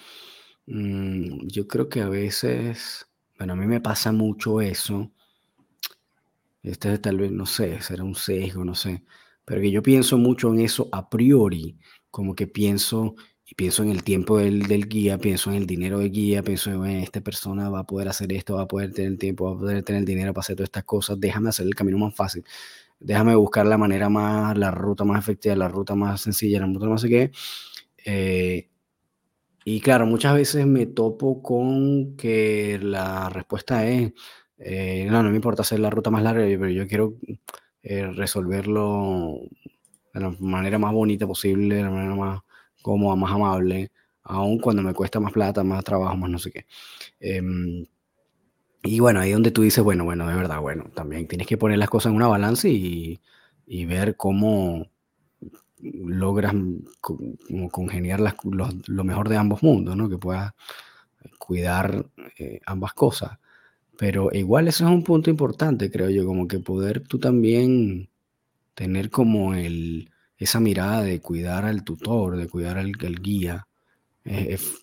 mm, yo creo que a veces, bueno, a mí me pasa mucho eso. Este tal vez, no sé, será un sesgo, no sé. Pero que yo pienso mucho en eso a priori, como que pienso, y pienso en el tiempo del, del, guía, pienso en el dinero del guía, pienso en esta persona va a poder hacer esto, va a poder tener el tiempo, va a poder tener el dinero para hacer todas estas cosas, déjame hacer el camino más fácil, déjame buscar la manera más, la ruta más efectiva, la ruta más sencilla, la ruta no sé qué. Eh, y claro, muchas veces me topo con que la respuesta es, eh, no, no me importa hacer la ruta más larga, pero yo quiero eh, resolverlo de la manera más bonita posible, de la manera más cómoda, más amable, aun cuando me cuesta más plata, más trabajo, más no sé qué. Em, y bueno, ahí donde tú dices, bueno, bueno, de verdad, bueno, también tienes que poner las cosas en una balanza y, ver cómo logras como congeniar lo mejor de ambos mundos, ¿no? Que puedas cuidar eh, ambas cosas. Pero igual eso es un punto importante, creo yo, como que poder tú también tener como el, esa mirada de cuidar al tutor, de cuidar al, guía, es,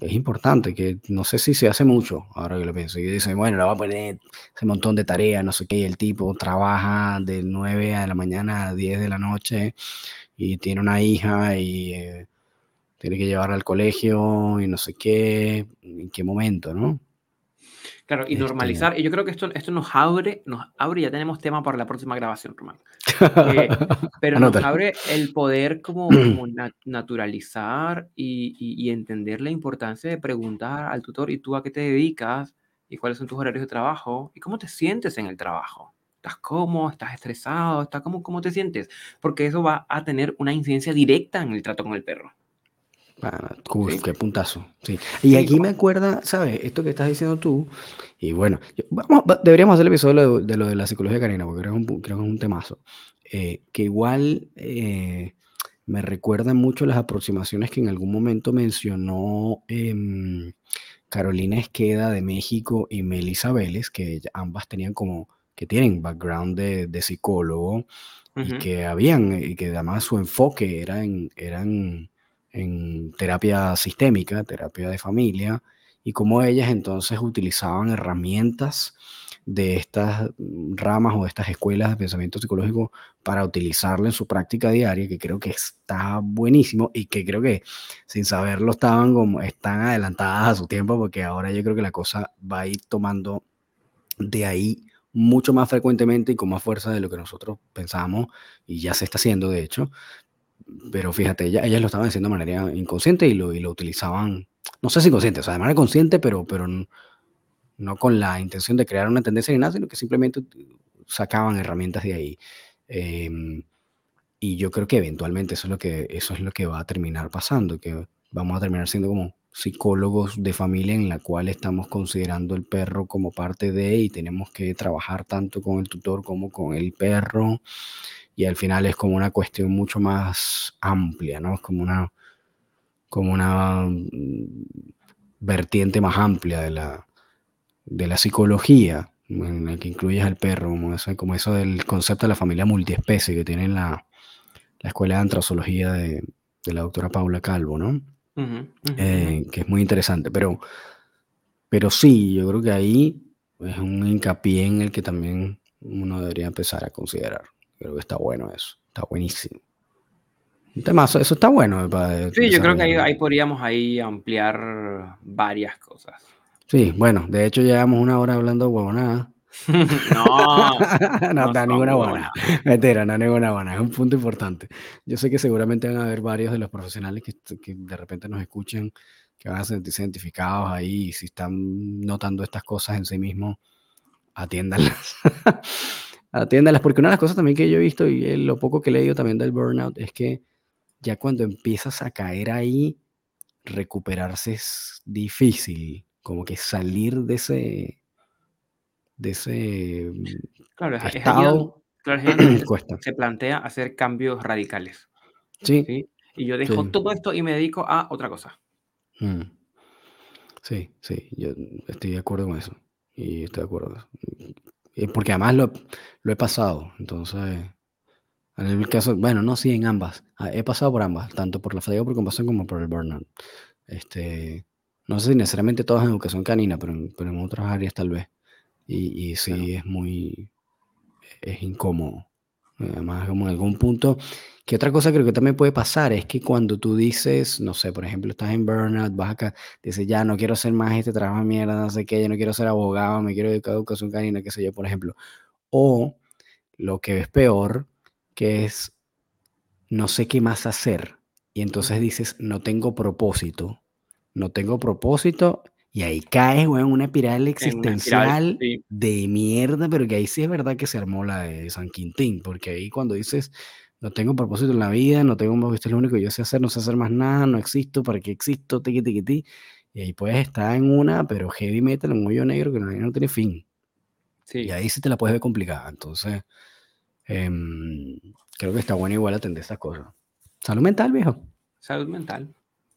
importante, que no sé si se hace mucho, ahora que lo pienso. Y dicen, bueno, le va a poner ese montón de tareas, no sé qué, el tipo trabaja de 9 de la mañana a 10 de la noche y tiene una hija y eh, tiene que llevarla al colegio y no sé qué, en qué momento, ¿no? Claro, y normalizar, este y yo creo que esto, esto nos abre, nos abre, ya tenemos tema para la próxima grabación, Román. Eh, [LAUGHS] pero nos abre el poder como, [CLEARS THROAT] naturalizar y, y, entender la importancia de preguntar al tutor, ¿y tú a qué te dedicas? ¿Y cuáles son tus horarios de trabajo? ¿Y cómo te sientes en el trabajo? ¿Estás cómodo? ¿Estás estresado? ¿Estás cómo, cómo te sientes? Porque eso va a tener una incidencia directa en el trato con el perro. Ah, qué puntazo. Sí. Y aquí me acuerda, ¿sabes? Esto que estás diciendo tú. Y bueno, vamos, deberíamos hacer el episodio de, lo de la psicología canina, porque creo que es un, creo que es un temazo. Eh, que igual eh, me recuerdan mucho las aproximaciones que en algún momento mencionó em, Carolina Esqueda de México y Melissa Vélez, que ambas tenían como, que tienen background de, de psicólogo y que habían, y que además su enfoque era en, eran en terapia sistémica, terapia de familia, y cómo ellas entonces utilizaban herramientas de estas ramas o de estas escuelas de pensamiento psicológico para utilizarla en su práctica diaria, que creo que está buenísimo y que creo que sin saberlo estaban como están adelantadas a su tiempo, porque ahora yo creo que la cosa va a ir tomando de ahí mucho más frecuentemente y con más fuerza de lo que nosotros pensamos, y ya se está haciendo de hecho, pero fíjate, ellas, lo estaban haciendo de manera inconsciente y lo, y lo utilizaban, no sé si inconsciente, o sea, de manera consciente, pero, pero no con la intención de crear una tendencia ni nada, sino que simplemente sacaban herramientas de ahí. Em, y yo creo que eventualmente eso es, lo que, eso es lo que va a terminar pasando, que vamos a terminar siendo como psicólogos de familia en la cual estamos considerando el perro como parte de y tenemos que trabajar tanto con el tutor como con el perro y al final es como una cuestión mucho más amplia, ¿no? Es como una, como una mm, vertiente más amplia de la, de la psicología, en la que incluyes al perro, como eso, como eso del concepto de la familia multiespecie que tiene la, la Escuela de Antrozoología de, de, la doctora Paula Calvo, ¿no? Eh, que es muy interesante, pero, pero sí, yo creo que ahí es un hincapié en el que también uno debería empezar a considerar. Creo que está bueno eso, está buenísimo. Un temazo, eso está bueno. para Sí, yo creo que ahí, ahí podríamos ahí ampliar varias cosas. Sí, bueno, de hecho llevamos una hora hablando huevonada. [LAUGHS] [LAUGHS] No, no, no ninguna buena. Mentira, no, ninguna buena. Es un punto importante. Yo sé que seguramente van a haber varios de los profesionales que, que de repente nos escuchen, que van a sentirse identificados ahí y si están notando estas cosas en sí mismos, atiéndanlas. [LAUGHS] atiéndanlas, porque una de las cosas también que yo he visto y eh, lo poco que he leído también del burnout es que ya cuando empiezas a caer ahí, recuperarse es difícil, como que salir de ese, de ese Claro, es, es allí donde, estado claro, es ahí donde [CLEARS THROAT] se, cuesta. se plantea hacer cambios radicales. Sí, ¿sí? Y yo dejo Sí. todo esto y me dedico a otra cosa. mm. sí, sí, yo estoy de acuerdo con eso. Y estoy de acuerdo. Y porque además lo, lo he pasado. Entonces, en el caso, bueno, no, sí, en ambas. Ah, He pasado por ambas, tanto por la fatiga por compasión como por el burnout. Este, no sé si necesariamente todas en educación canina, pero en, pero en otras áreas tal vez. Y, y sí, Claro. es muy, es incómodo. Además, como en algún punto, que otra cosa creo que también puede pasar es que cuando tú dices, no sé, por ejemplo, estás en burnout, vas acá, dices, ya no quiero hacer más este trabajo de mierda, no sé qué, ya no quiero ser abogado, me quiero dedicar a educación canina, qué sé yo, por ejemplo. O lo que es peor, que es, no sé qué más hacer. Y entonces dices, no tengo propósito, no tengo propósito, y ahí caes, weón, en una espiral En una espiral, existencial sí. de mierda, pero que ahí sí es verdad que se armó la de San Quintín, porque ahí cuando dices, no tengo propósito en la vida, no tengo, esto es lo único que yo sé hacer, no sé hacer más nada, no existo, ¿para qué existo? Tiqui, tiqui, ti. Y ahí puedes estar en una, pero heavy metal, un hoyo negro que no, no tiene fin. Y Sí, ahí sí te la puedes ver complicada. Entonces, em, creo que está bueno igual atender estas cosas. Salud mental, viejo. salud mental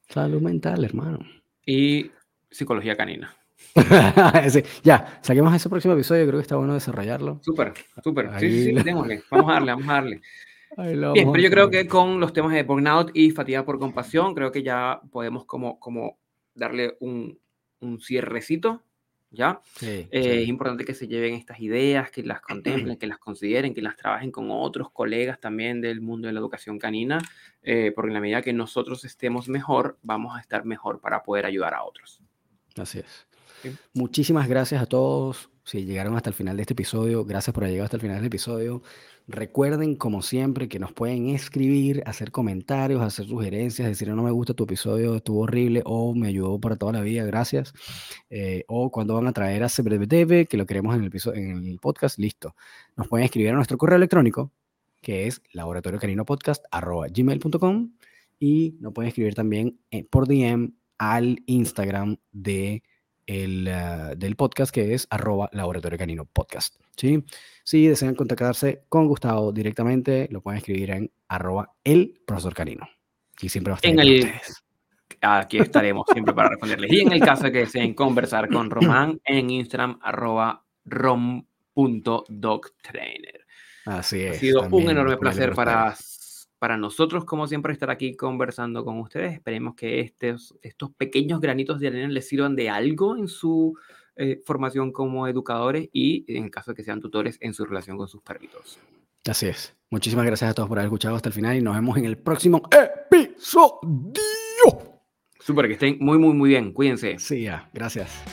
Salud mental, hermano. y psicología canina. [LAUGHS] Ese- ya, saquemos ese próximo episodio, creo que está bueno desarrollarlo. Súper, súper. Sí, sí, sí, démosle. Vamos a darle, vamos a darle. Bien, pero yo creo que con los temas de burnout y fatiga por compasión, creo que ya podemos como, como darle un, un cierrecito, ¿ya? Sí, Eh, sí. Es importante que se lleven estas ideas, que las contemplen, que las consideren, que las trabajen con otros colegas también del mundo de la educación canina, eh, porque en la medida que nosotros estemos mejor, vamos a estar mejor para poder ayudar a otros. Así es. Sí. Muchísimas gracias a todos. Si llegaron hasta el final de este episodio, gracias por haber llegado hasta el final del episodio. Recuerden, como siempre, que nos pueden escribir, hacer comentarios, hacer sugerencias, decir no me gusta tu episodio, estuvo horrible o me ayudó para toda la vida, gracias. Eh, o cuando van a traer a CBTV, que lo queremos en el, episo- en el podcast, listo. Nos pueden escribir a nuestro correo electrónico, que es laboratoriocaninopodcast.gmail.com y nos pueden escribir también eh, por DM al Instagram de el, ah, del podcast que es arroba laboratorio canino podcast. ¿sí? Si desean contactarse con Gustavo directamente, lo pueden escribir en arroba el profesor canino. Y siempre va a estar En el-. [LAUGHS] Aquí estaremos siempre para responderles. Y en el caso de que deseen conversar con [CLEARS THROAT] Román, en Instagram, arroba rom.doctrainer. Así Ha es. sido un enorme placer para, para nosotros, como siempre, estar aquí conversando con ustedes. Esperemos que estos, estos pequeños granitos de arena les sirvan de algo en su eh, formación como educadores y, en caso de que sean tutores, en su relación con sus perritos. Así es. Muchísimas gracias a todos por haber escuchado hasta el final y nos vemos en el próximo episodio. Súper, que estén muy, muy, muy bien. Cuídense. Sí, ya. Gracias.